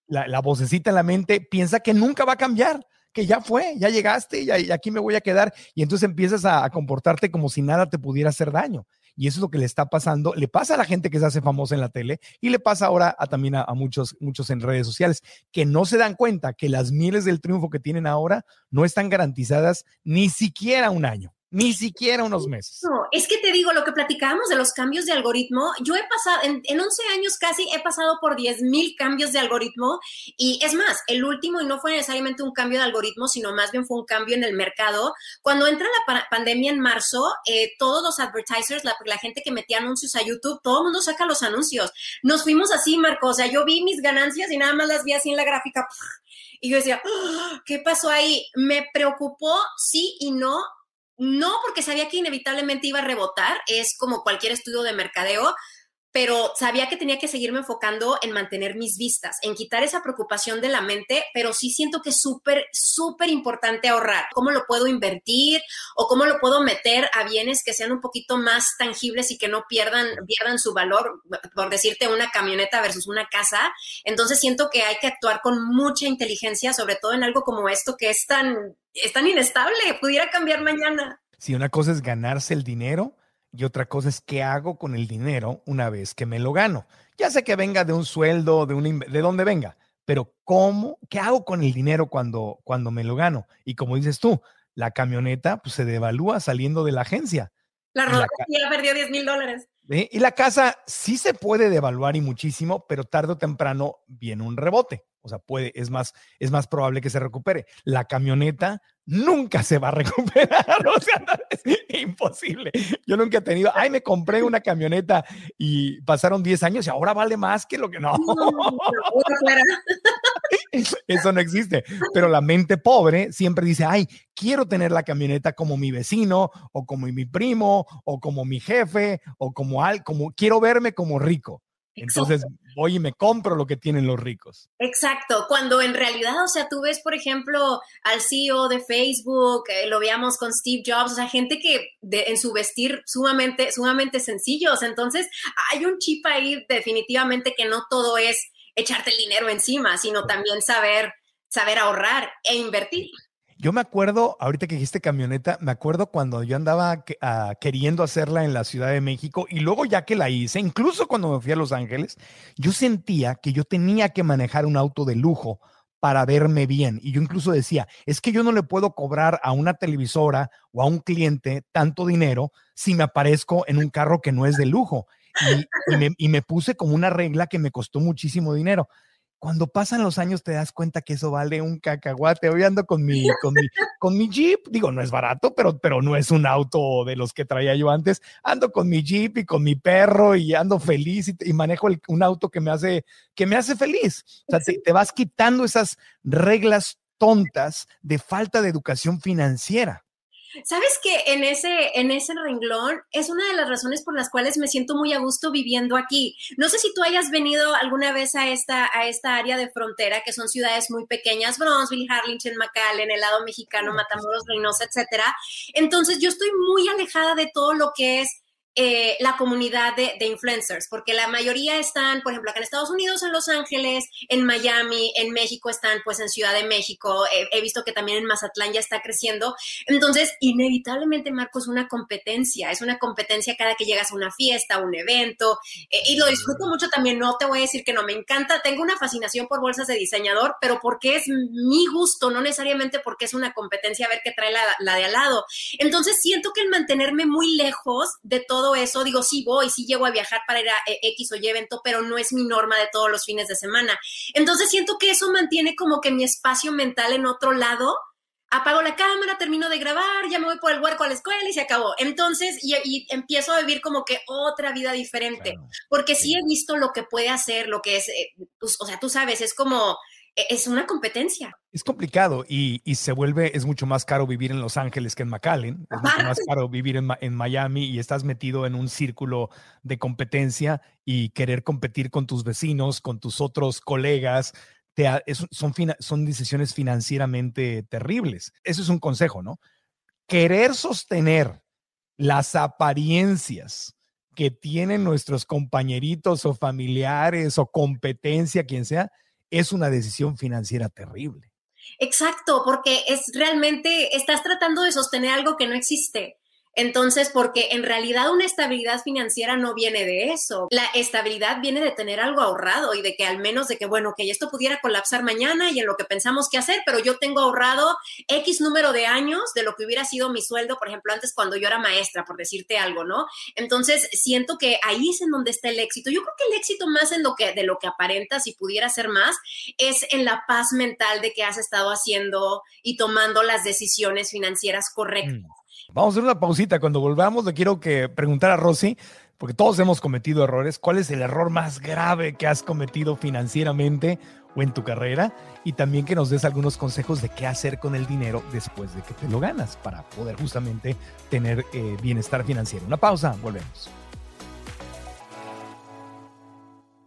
C: la, la vocecita en la mente piensa que nunca va a cambiar que ya fue, ya llegaste y, aquí me voy a quedar. Y entonces empiezas a, comportarte como si nada te pudiera hacer daño. Y eso es lo que le está pasando, le pasa a la gente que se hace famosa en la tele y le pasa ahora a, también a, muchos, muchos en redes sociales, que no se dan cuenta que las mieles del triunfo que tienen ahora no están garantizadas ni siquiera un año. Ni siquiera unos meses.
E: No, es que te digo, lo que platicábamos de los cambios de algoritmo, yo he pasado, en, en 11 años casi he pasado por 10 mil cambios de algoritmo y es más, el último y no fue necesariamente un cambio de algoritmo, sino más bien fue un cambio en el mercado. Cuando entra la pandemia en marzo, eh, todos los advertisers, la, la, gente que metía anuncios a YouTube, todo el mundo saca los anuncios. Nos fuimos así, Marco, o sea, yo vi mis ganancias y nada más las vi así en la gráfica. Y yo decía, ah, ¿qué pasó ahí? Me preocupó, sí y no, no porque sabía que inevitablemente iba a rebotar, es como cualquier estudio de mercadeo, pero sabía que tenía que seguirme enfocando en mantener mis vistas, en quitar esa preocupación de la mente, pero sí siento que es súper, súper importante ahorrar. ¿Cómo lo puedo invertir o cómo lo puedo meter a bienes que sean un poquito más tangibles y que no pierdan, pierdan su valor, por decirte una camioneta versus una casa? Entonces siento que hay que actuar con mucha inteligencia, sobre todo en algo como esto que es tan, es tan inestable, pudiera cambiar mañana.
C: Si una cosa es ganarse el dinero, y otra cosa es qué hago con el dinero una vez que me lo gano. Ya sé que venga de un sueldo, de, un, de donde venga, pero ¿cómo? ¿Qué hago con el dinero cuando, cuando me lo gano? Y como dices tú, la camioneta pues, se devalúa saliendo de la agencia.
E: La ropa ya perdió 10 mil dólares.
C: Y la casa sí se puede devaluar y muchísimo, pero tarde o temprano viene un rebote. O sea, puede, es más, es más probable que se recupere. La camioneta nunca se va a recuperar. O sea, es imposible. Yo nunca he tenido, ay, me compré una camioneta y pasaron 10 años y ahora vale más que lo que no. Eso no existe. Pero la mente pobre siempre dice, ay, quiero tener la camioneta como mi vecino o como mi primo o como mi jefe o como al, como quiero verme como rico. Entonces voy y me compro lo que tienen los ricos.
E: Exacto, cuando en realidad, o sea, tú ves, por ejemplo, al CEO de Facebook, eh, lo veíamos con Steve Jobs, o sea, gente que en su vestir sumamente, sumamente sencillos. Entonces, hay un chip ahí definitivamente que no todo es echarte el dinero encima, sino también saber, saber ahorrar e invertir.
C: Yo me acuerdo, ahorita que dijiste camioneta, me acuerdo cuando yo andaba ah, queriendo hacerla en la Ciudad de México y luego ya que la hice, incluso cuando me fui a Los Ángeles, yo sentía que yo tenía que manejar un auto de lujo para verme bien. Y yo incluso decía, es que yo no le puedo cobrar a una televisora o a un cliente tanto dinero si me aparezco en un carro que no es de lujo. y me puse como una regla que me costó muchísimo dinero cuando pasan los años te das cuenta que eso vale un cacahuate. Hoy ando con mi, con mi, con mi Jeep, digo, no es barato, pero, pero no es un auto de los que traía yo antes. Ando con mi Jeep y con mi perro y ando feliz y, manejo un auto que me hace, que me hace feliz. O sea, te, te vas quitando esas reglas tontas de falta de educación financiera.
E: Sabes que en ese, en ese renglón es una de las razones por las cuales me siento muy a gusto viviendo aquí. No sé si tú hayas venido alguna vez a esta, a esta área de frontera, que son ciudades muy pequeñas, Bronzeville, Harlingen, McAllen, el lado mexicano, Matamoros, Reynosa, etcétera. Entonces yo estoy muy alejada de todo lo que es eh, la comunidad de, influencers, porque la mayoría están, por ejemplo, acá en Estados Unidos, en Los Ángeles, en Miami, en México están pues en Ciudad de México, he visto que también en Mazatlán ya está creciendo. Entonces, inevitablemente, Marco, es una competencia, es una competencia cada que llegas a una fiesta, a un evento, eh, y lo disfruto mucho también, no te voy a decir que no, me encanta, tengo una fascinación por bolsas de diseñador, pero porque es mi gusto, no necesariamente porque es una competencia a ver qué trae la, la de al lado. Entonces, siento que el mantenerme muy lejos de todo eso, digo, sí voy, sí llego a viajar para ir a eh, X o Y evento, pero no es mi norma de todos los fines de semana. Entonces siento que eso mantiene como que mi espacio mental en otro lado. Apago la cámara, termino de grabar, ya me voy por el huerco a la escuela y se acabó. Entonces, y, empiezo a vivir como que otra vida diferente, porque sí. he visto lo que puede hacer, lo que es, eh, pues, o sea, tú sabes, es como, es una competencia.
C: Es complicado y, se vuelve, es mucho más caro vivir en Los Ángeles que en McAllen, es mucho más caro vivir en, Miami y estás metido en un círculo de competencia y querer competir con tus vecinos, con tus otros colegas, te, son, son decisiones financieramente terribles. Eso es un consejo, ¿no? Querer sostener las apariencias que tienen nuestros compañeritos o familiares o competencia, quien sea, es una decisión financiera terrible.
E: Exacto, porque es realmente, estás tratando de sostener algo que no existe. Entonces, porque en realidad una estabilidad financiera no viene de eso. La estabilidad viene de tener algo ahorrado y de que al menos de que, bueno, que esto pudiera colapsar mañana y en lo que pensamos qué hacer, pero yo tengo ahorrado X número de años de lo que hubiera sido mi sueldo, por ejemplo, antes cuando yo era maestra, por decirte algo, ¿no? Entonces, siento que ahí es en donde está el éxito. Yo creo que el éxito más en lo que, de lo que aparenta, si pudiera ser más, es en la paz mental de que has estado haciendo y tomando las decisiones financieras correctas. Mm.
C: Vamos a hacer una pausita. Cuando volvamos, le quiero que preguntar a Rosy, porque todos hemos cometido errores. ¿Cuál es el error más grave que has cometido financieramente o en tu carrera? Y también que nos des algunos consejos de qué hacer con el dinero después de que te lo ganas para poder justamente tener eh, bienestar financiero. Una pausa, volvemos.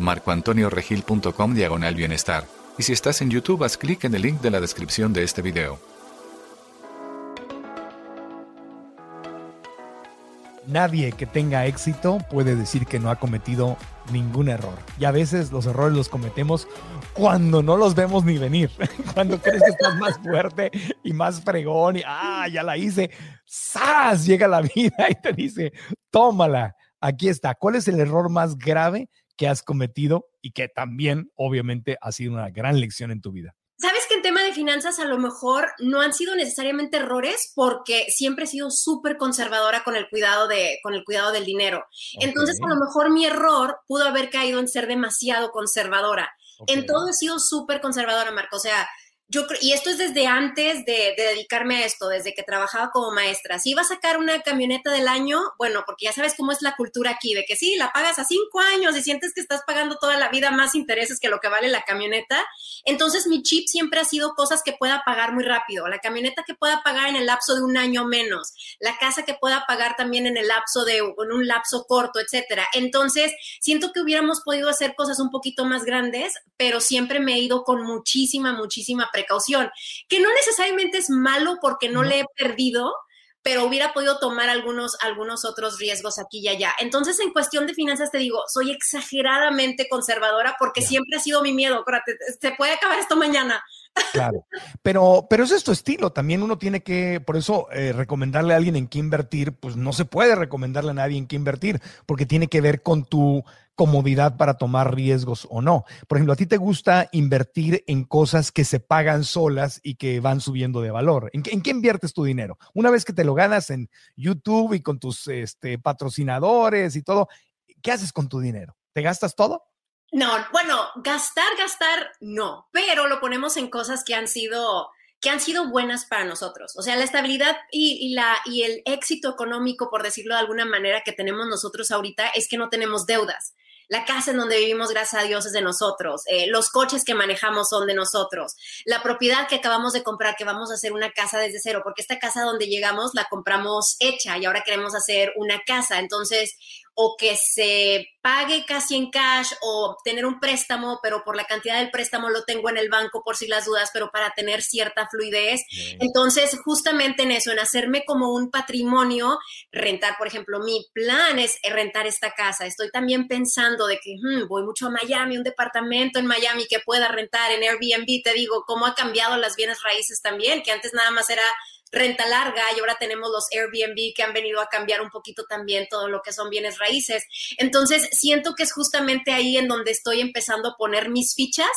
F: marcoantonioregil.com diagonal bienestar. Y si estás en YouTube, haz clic en el link de la descripción de este video.
C: Nadie que tenga éxito puede decir que no ha cometido ningún error. Y a veces los errores los cometemos cuando no los vemos ni venir. cuando crees que estás más fuerte y más fregón y, ah, ya la hice. ¡Sas! Llega la vida y te dice, tómala. Aquí está. ¿Cuál es el error más grave que has cometido y que también obviamente ha sido una gran lección en tu vida?
E: Sabes que en tema de finanzas a lo mejor no han sido necesariamente errores porque siempre he sido súper conservadora con el cuidado de con el cuidado del dinero. Entonces a lo mejor mi error pudo haber caído en ser demasiado conservadora. En todo he sido súper conservadora, Marco. O sea, yo y esto es desde antes de, dedicarme a esto, desde que trabajaba como maestra. Si iba a sacar una camioneta del año, bueno, porque ya sabes cómo es la cultura aquí, de que sí, la pagas a cinco años y sientes que estás pagando toda la vida más intereses que lo que vale la camioneta. Entonces mi chip siempre ha sido cosas que pueda pagar muy rápido, la camioneta que pueda pagar en el lapso de un año menos, la casa que pueda pagar también en el lapso de en un lapso corto, etcétera. Entonces siento que hubiéramos podido hacer cosas un poquito más grandes, pero siempre me he ido con muchísima, muchísima precaución, que no necesariamente es malo porque no, le he perdido, pero hubiera podido tomar algunos, algunos otros riesgos aquí y allá. Entonces, en cuestión de finanzas, te digo, soy exageradamente conservadora porque siempre ha sido mi miedo. Acuérdate, se puede acabar esto mañana.
C: Claro, pero, pero ese es tu estilo. También uno tiene que, por eso, eh, recomendarle a alguien en qué invertir, pues no se puede recomendarle a nadie en qué invertir, porque tiene que ver con tu comodidad para tomar riesgos o no. Por ejemplo, a ti te gusta invertir en cosas que se pagan solas y que van subiendo de valor. ¿En, qué inviertes tu dinero? Una vez que te lo ganas en YouTube y con tus este, patrocinadores y todo, ¿qué haces con tu dinero? ¿Te gastas todo?
E: No, bueno, gastar, gastar, no, pero lo ponemos en cosas que han sido que han sido buenas para nosotros. O sea, la estabilidad y, la, y el éxito económico, por decirlo de alguna manera, que tenemos nosotros ahorita es que no tenemos deudas la casa en donde vivimos, gracias a Dios, es de nosotros, eh, los coches que manejamos son de nosotros, la propiedad que acabamos de comprar, que vamos a hacer una casa desde cero, porque esta casa donde llegamos la compramos hecha y ahora queremos hacer una casa. Entonces, o que se pague casi en cash o tener un préstamo, pero por la cantidad del préstamo lo tengo en el banco por si las dudas, pero para tener cierta fluidez. Entonces, justamente en eso, en hacerme como un patrimonio, rentar, por ejemplo, mi plan es rentar esta casa. Estoy también pensando de que hmm, voy mucho a Miami, un departamento en Miami que pueda rentar en Airbnb, te digo, cómo ha cambiado las bienes raíces también, que antes nada más era renta larga y ahora tenemos los Airbnb que han venido a cambiar un poquito también todo lo que son bienes raíces. Entonces, siento que es justamente ahí en donde estoy empezando a poner mis fichas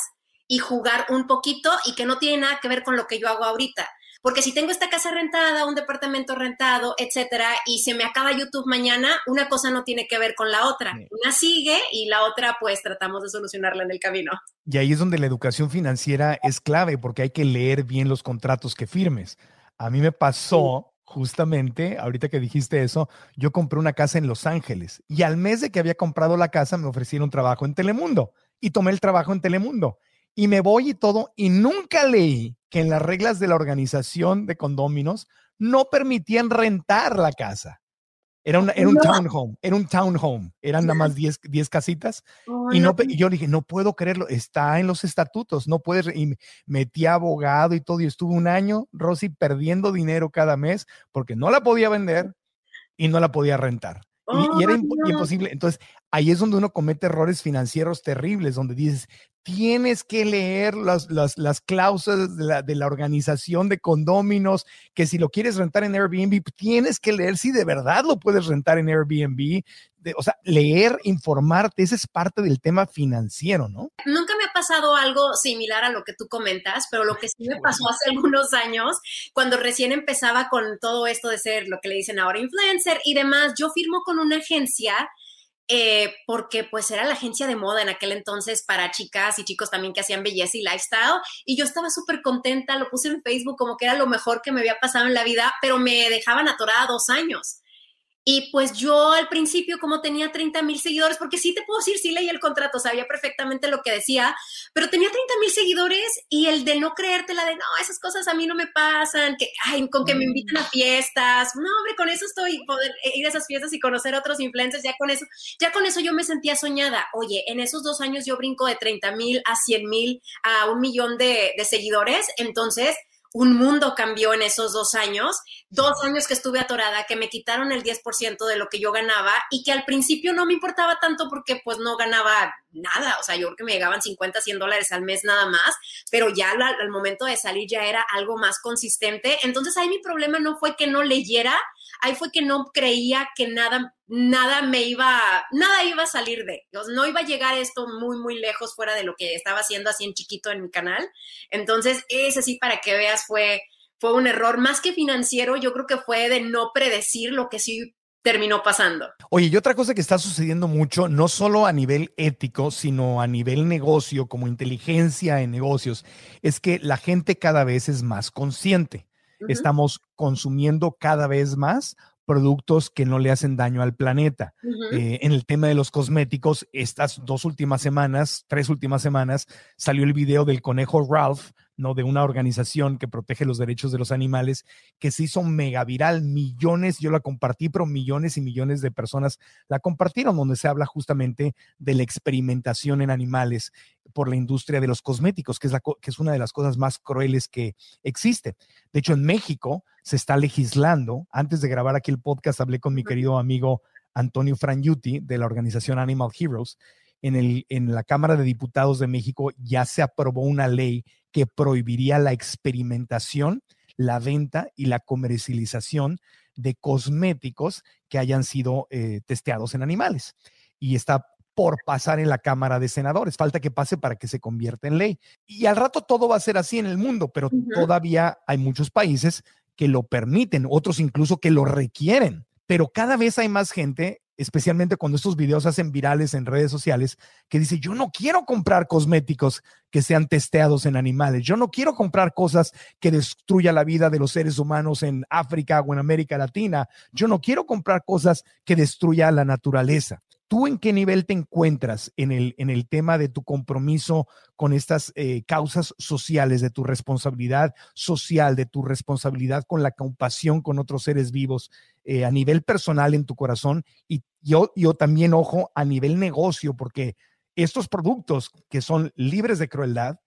E: y jugar un poquito y que no tiene nada que ver con lo que yo hago ahorita. Porque si tengo esta casa rentada, un departamento rentado, etcétera, y se me acaba YouTube mañana, una cosa no tiene que ver con la otra. Una sigue y la otra, pues tratamos de solucionarla en el camino.
C: Y ahí es donde la educación financiera es clave, porque hay que leer bien los contratos que firmes. A mí me pasó justamente, ahorita que dijiste eso, yo compré una casa en Los Ángeles y al mes de que había comprado la casa me ofrecieron trabajo en Telemundo y tomé el trabajo en Telemundo y me voy y todo y nunca leí que en las reglas de la organización de condóminos no permitían rentar la casa. Era, un townhome, era un townhome, eran nada más 10 casitas. y, no, yo dije, no puedo creerlo, está en los estatutos, no puedes. Y metí abogado y todo, y estuve un año, Rosy, perdiendo dinero cada mes porque no la podía vender y no la podía rentar. y, era imposible. Entonces, ahí es donde uno comete errores financieros terribles, donde dices, tienes que leer las, las, las cláusulas de la, organización de condóminos, que si lo quieres rentar en Airbnb, tienes que leer si de verdad lo puedes rentar en Airbnb. De, o sea, leer, informarte, ese es parte del tema financiero, ¿no?
E: Nunca me ha pasado algo similar a lo que tú comentas, pero lo que sí me pasó hace algunos años, cuando recién empezaba con todo esto de ser lo que le dicen ahora influencer y demás, yo firmo con una agencia eh, porque pues era la agencia de moda en aquel entonces para chicas y chicos también que hacían belleza y lifestyle y yo estaba súper contenta, lo puse en Facebook como que era lo mejor que me había pasado en la vida, pero me dejaban atorada dos años. Y pues yo al principio, como tenía 30 mil seguidores, porque sí te puedo decir, sí leí el contrato, sabía perfectamente lo que decía, pero tenía 30 mil seguidores y el de no creértela de, no, esas cosas a mí no me pasan, que, ay, con que me inviten a fiestas, no, hombre, con eso estoy, poder ir a esas fiestas y conocer a otros influencers, ya con eso, ya con eso yo me sentía soñada. Oye, en esos dos años yo brinco de 30 mil a 100 mil a un millón de, de seguidores, entonces un mundo cambió en esos dos años, dos años que estuve atorada, que me quitaron el 10% de lo que yo ganaba y que al principio no me importaba tanto porque pues no ganaba nada, o sea, yo creo que me llegaban 50, 100 dólares al mes nada más, pero ya al, momento de salir ya era algo más consistente. Entonces ahí mi problema no fue que no leyera, ahí fue que no creía que nada, nada me iba, nada iba a salir de, no iba a llegar esto muy, muy lejos fuera de lo que estaba haciendo así en chiquito en mi canal. Entonces, ese sí, para que veas, fue, fue un error más que financiero, yo creo que fue de no predecir lo que sí terminó pasando.
C: Oye, y otra cosa que está sucediendo mucho, no solo a nivel ético, sino a nivel negocio, como inteligencia en negocios, es que la gente cada vez es más consciente. Estamos consumiendo cada vez más productos que no le hacen daño al planeta. Eh, en el tema de los cosméticos, estas dos últimas semanas, tres últimas semanas, salió el video del conejo Ralph, ¿no? De una organización que protege los derechos de los animales, que se hizo mega viral, millones, yo la compartí, pero millones y millones de personas la compartieron, donde se habla justamente de la experimentación en animales por la industria de los cosméticos, que es, la, que es una de las cosas más crueles que existe. De hecho, en México se está legislando, antes de grabar aquí el podcast, hablé con mi querido amigo Antonio Frangiuti de la organización Animal Heroes, en, el, en la Cámara de Diputados de México ya se aprobó una ley que prohibiría la experimentación, la venta y la comercialización de cosméticos que hayan sido eh, testeados en animales. Y está por pasar en la Cámara de Senadores. Falta que pase para que se convierta en ley. Y al rato todo va a ser así en el mundo, pero todavía hay muchos países que lo permiten, otros incluso que lo requieren. Pero cada vez hay más gente especialmente cuando estos videos hacen virales en redes sociales, que dice, yo no quiero comprar cosméticos que sean testeados en animales, yo no quiero comprar cosas que destruyan la vida de los seres humanos en África o en América Latina, yo no quiero comprar cosas que destruyan la naturaleza. ¿Tú en qué nivel te encuentras en el, en el tema de tu compromiso con estas eh, causas sociales, de tu responsabilidad social, de tu responsabilidad con la compasión con otros seres vivos eh, a nivel personal en tu corazón? Y yo, yo también, ojo, a nivel negocio, porque estos productos que son libres de crueldad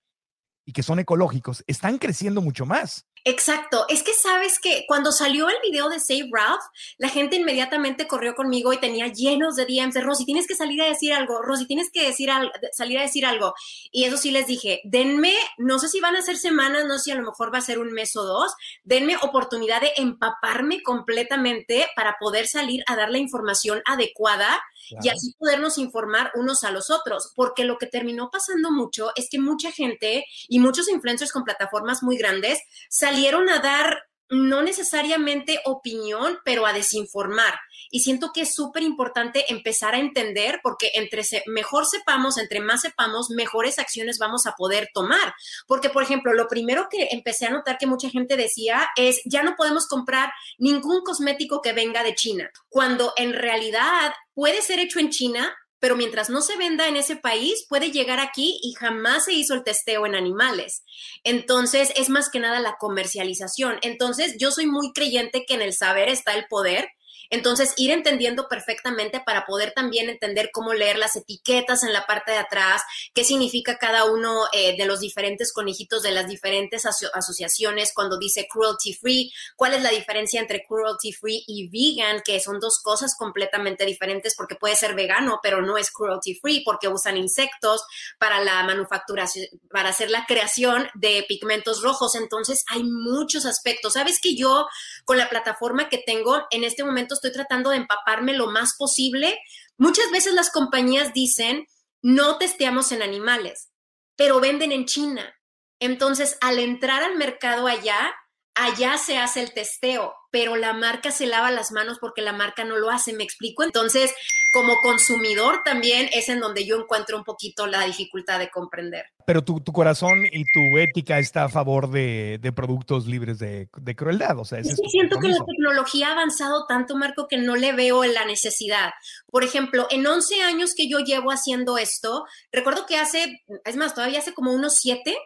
C: y que son ecológicos están creciendo mucho más.
E: Exacto, es que sabes que cuando salió el video de Save Ralph, la gente inmediatamente corrió conmigo y tenía llenos de DMs de Rosy, tienes que salir a decir algo, Rosy, tienes que decir salir a decir algo. Y eso sí les dije, denme, no sé si van a ser semanas, no sé si a lo mejor va a ser un mes o dos, denme oportunidad de empaparme completamente para poder salir a dar la información adecuada y así podernos informar unos a los otros, porque lo que terminó pasando mucho es que mucha gente y muchos influencers con plataformas muy grandes salieron a dar no necesariamente opinión, pero a desinformar. Y siento que es súper importante empezar a entender, porque entre mejor sepamos, entre más sepamos, mejores acciones vamos a poder tomar. Porque, por ejemplo, lo primero que empecé a notar que mucha gente decía es, ya no podemos comprar ningún cosmético que venga de China, cuando en realidad puede ser hecho en China, pero mientras no se venda en ese país, puede llegar aquí y jamás se hizo el testeo en animales. Entonces, es más que nada la comercialización. Entonces, yo soy muy creyente que en el saber está el poder entonces, ir entendiendo perfectamente para poder también entender cómo leer las etiquetas en la parte de atrás, qué significa cada uno eh, de los diferentes conejitos de las diferentes asociaciones cuando dice cruelty free, cuál es la diferencia entre cruelty free y vegan, que son dos cosas completamente diferentes porque puede ser vegano, pero no es cruelty free porque usan insectos para la manufacturación, para hacer la creación de pigmentos rojos. Entonces, hay muchos aspectos. Sabes que yo, con la plataforma que tengo en este momento, estoy tratando de empaparme lo más posible. Muchas veces las compañías dicen, no testeamos en animales, pero venden en China. Entonces, al entrar al mercado allá, allá se hace el testeo, pero la marca se lava las manos porque la marca no lo hace, ¿me explico? Entonces, como consumidor también es en donde yo encuentro un poquito la dificultad de comprender.
C: Pero tu, corazón y tu ética está a favor de, productos libres de, crueldad, o sea,
E: es siento que la tecnología ha avanzado tanto, Marco, que no le veo la necesidad. Por ejemplo, en 11 años que yo llevo haciendo esto, recuerdo que hace, es más, todavía hace como unos 7,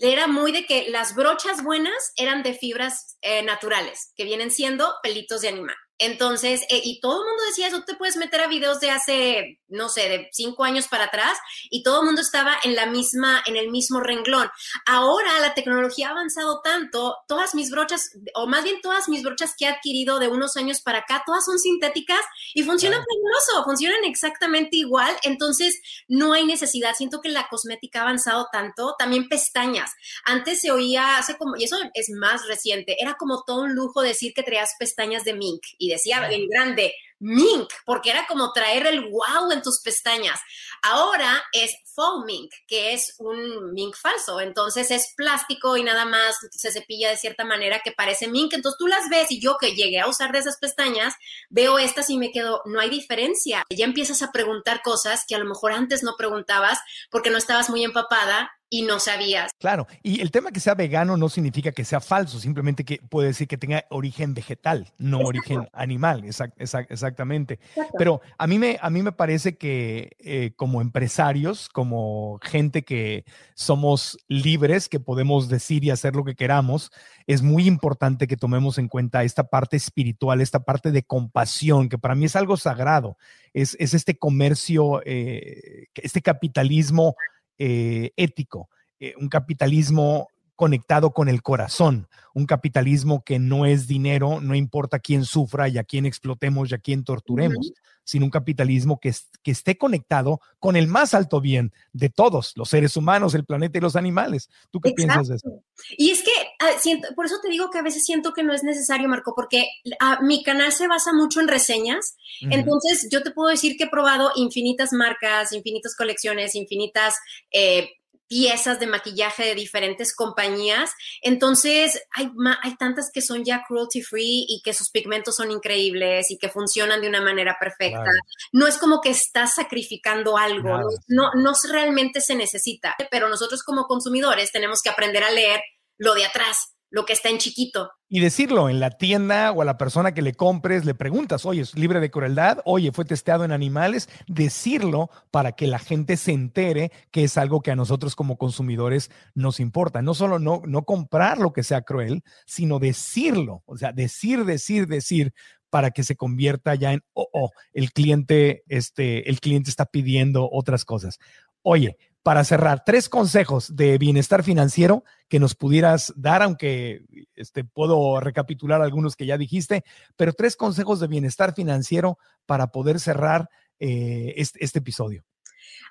E: era muy de que las brochas buenas eran de fibras eh, naturales, que vienen siendo pelitos de animal. Entonces, eh, y todo el mundo decía eso, te puedes meter a videos de hace, no sé, de cinco años para atrás, y todo el mundo estaba en la misma, en el mismo renglón. Ahora la tecnología ha avanzado tanto, todas mis brochas, o más bien todas mis brochas que he adquirido de unos años para acá, todas son sintéticas y funcionan fabuloso, funcionan exactamente igual. Entonces, no hay necesidad. Siento que la cosmética ha avanzado tanto. También pestañas. Antes se oía, hace como, y eso es más reciente, era como todo un lujo decir que traías pestañas de mink y decía en grande, mink, porque era como traer el wow en tus pestañas. Ahora es faux mink, que es un mink falso. Entonces es plástico y nada más se cepilla de cierta manera que parece mink. Entonces tú las ves y yo que llegué a usar de esas pestañas, veo estas y me quedo, no hay diferencia. Ya empiezas a preguntar cosas que a lo mejor antes no preguntabas porque no estabas muy empapada y no sabías.
C: Claro, y el tema que sea vegano no significa que sea falso, simplemente que puede decir que tenga origen vegetal, no origen animal, exactamente. Pero a mí me, a mí me parece que eh, como empresarios, como gente que somos libres, que podemos decir y hacer lo que queramos, es muy importante que tomemos en cuenta esta parte espiritual, esta parte de compasión, que para mí es algo sagrado, es, este comercio, eh, este capitalismo eh, ético, eh, un capitalismo conectado con el corazón, un capitalismo que no es dinero, no importa quién sufra y a quién explotemos y a quién torturemos, sino un capitalismo que, que, esté conectado con el más alto bien de todos, los seres humanos, el planeta y los animales. ¿Tú qué piensas de eso?
E: Y es que siento, por eso te digo que a veces siento que no es necesario, Marco, porque ah, mi canal se basa mucho en reseñas. Entonces, yo te puedo decir que he probado infinitas marcas, infinitas colecciones, infinitas eh, piezas de maquillaje de diferentes compañías. Entonces, hay, hay tantas que son ya cruelty free y que sus pigmentos son increíbles y que funcionan de una manera perfecta. No es como que estás sacrificando algo, no, no realmente se necesita, pero nosotros como consumidores tenemos que aprender a leer lo de atrás lo que está en chiquito.
C: Y decirlo en la tienda o a la persona que le compres, le preguntas, oye, ¿es libre de crueldad? Oye, ¿fue testeado en animales? Decirlo para que la gente se entere que es algo que a nosotros como consumidores nos importa. No solo no, no comprar lo que sea cruel, sino decirlo. O sea, decir, decir, decir para que se convierta ya en, oh, oh, el cliente, este, el cliente está pidiendo otras cosas. Oye, para cerrar, tres consejos de bienestar financiero que nos pudieras dar, aunque este, puedo recapitular algunos que ya dijiste, pero tres consejos de bienestar financiero para poder cerrar eh, este, este episodio.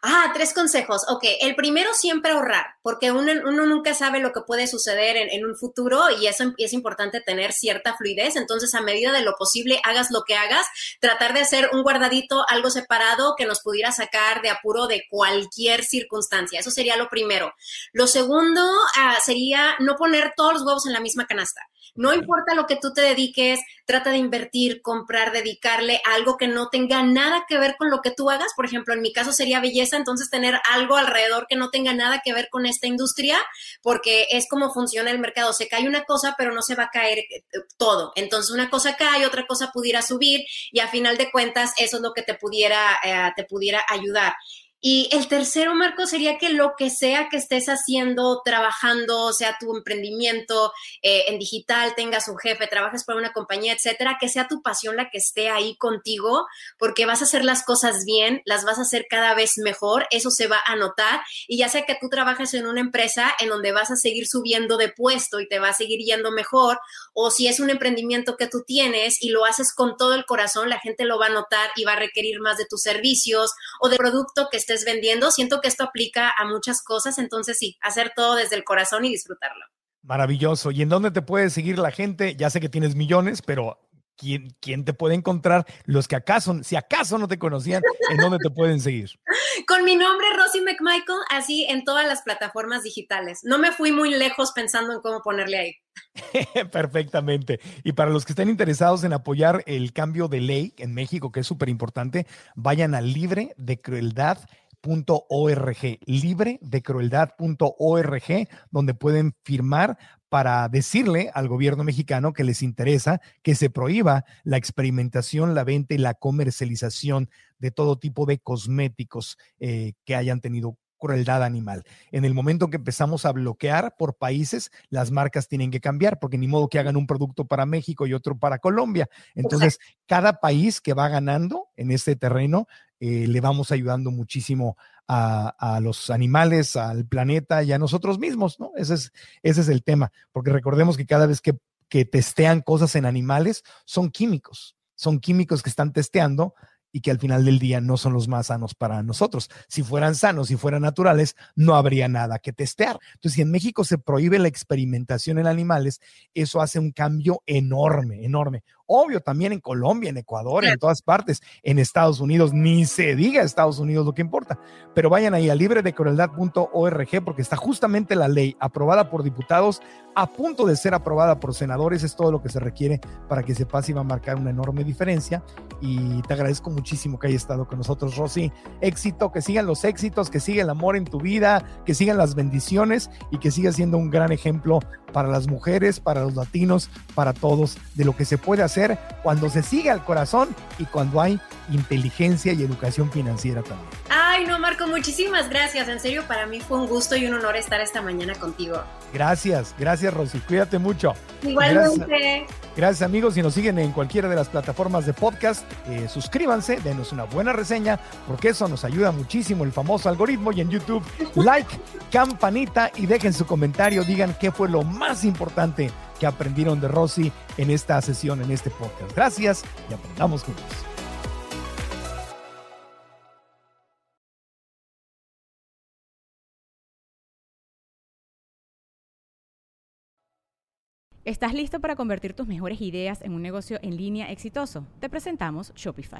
E: Ah, tres consejos. Ok, el primero siempre ahorrar, porque uno, nunca sabe lo que puede suceder en, un futuro y eso es importante tener cierta fluidez. Entonces, a medida de lo posible, hagas lo que hagas, tratar de hacer un guardadito, algo separado que nos pudiera sacar de apuro de cualquier circunstancia. Eso sería lo primero. Lo segundo ah, sería no poner todos los huevos en la misma canasta. No importa lo que tú te dediques, trata de invertir, comprar, dedicarle algo que no tenga nada que ver con lo que tú hagas. Por ejemplo, en mi caso sería belleza, entonces tener algo alrededor que no tenga nada que ver con esta industria, porque es como funciona el mercado. Se cae una cosa, pero no se va a caer eh, todo. Entonces una cosa cae, otra cosa pudiera subir y a final de cuentas eso es lo que te pudiera, eh, te pudiera ayudar. Y el tercero, Marco, sería que lo que sea que estés haciendo, trabajando, sea tu emprendimiento eh, en digital, tengas un jefe, trabajes para una compañía, etcétera, que sea tu pasión la que esté ahí contigo, porque vas a hacer las cosas bien, las vas a hacer cada vez mejor, eso se va a notar. Y ya sea que tú trabajes en una empresa en donde vas a seguir subiendo de puesto y te va a seguir yendo mejor, o si es un emprendimiento que tú tienes y lo haces con todo el corazón, la gente lo va a notar y va a requerir más de tus servicios o de producto que estés vendiendo. Siento que esto aplica a muchas cosas, entonces sí, hacer todo desde el corazón y disfrutarlo.
C: Maravilloso. ¿Y en dónde te puede seguir la gente? Ya sé que tienes millones, pero ¿quién, quién te puede encontrar? Los que acaso, si acaso no te conocían, ¿en dónde te pueden seguir?
E: Con mi nombre, Rosy McMichael, así en todas las plataformas digitales. No me fui muy lejos pensando en cómo ponerle ahí.
C: Perfectamente. Y para los que estén interesados en apoyar el cambio de ley en México, que es súper importante, vayan a libre de crueldad .org, libre de crueldad.org, donde pueden firmar para decirle al gobierno mexicano que les interesa que se prohíba la experimentación, la venta y la comercialización de todo tipo de cosméticos eh, que hayan tenido crueldad animal. En el momento que empezamos a bloquear por países, las marcas tienen que cambiar, porque ni modo que hagan un producto para México y otro para Colombia. Entonces, cada país que va ganando en este terreno, eh, le vamos ayudando muchísimo a, los animales, al planeta y a nosotros mismos, ¿no? Ese es, ese es el tema, porque recordemos que cada vez que, que testean cosas en animales, son químicos, son químicos que están testeando y que al final del día no son los más sanos para nosotros. Si fueran sanos, si fueran naturales, no habría nada que testear. Entonces, si en México se prohíbe la experimentación en animales, eso hace un cambio enorme, enorme. Obvio, también en Colombia, en Ecuador, en todas partes, en Estados Unidos, ni se diga Estados Unidos lo que importa. Pero vayan ahí a libredecrueldad.org porque está justamente la ley aprobada por diputados a punto de ser aprobada por senadores. Es todo lo que se requiere para que se pase y va a marcar una enorme diferencia. Y te agradezco muchísimo que hayas estado con nosotros, Rosy. Éxito, que sigan los éxitos, que siga el amor en tu vida, que sigan las bendiciones y que siga siendo un gran ejemplo para las mujeres, para los latinos, para todos, de lo que se puede hacer cuando se sigue al corazón y cuando hay inteligencia y educación financiera también.
E: Ay, no, Marco, muchísimas gracias. En serio, para mí fue un gusto y un honor estar esta mañana contigo.
C: Gracias, gracias, Rosy. Cuídate mucho.
E: Igualmente.
C: Gracias, amigos. Si nos siguen en cualquiera de las plataformas de podcast, eh, suscríbanse, denos una buena reseña, porque eso nos ayuda muchísimo el famoso algoritmo. Y en YouTube, like, campanita y dejen su comentario. Digan qué fue lo más importante que aprendieron de Rosy en esta sesión, en este podcast. Gracias y aprendamos juntos.
B: ¿Estás listo para convertir tus mejores ideas en un negocio en línea exitoso? Te presentamos Shopify.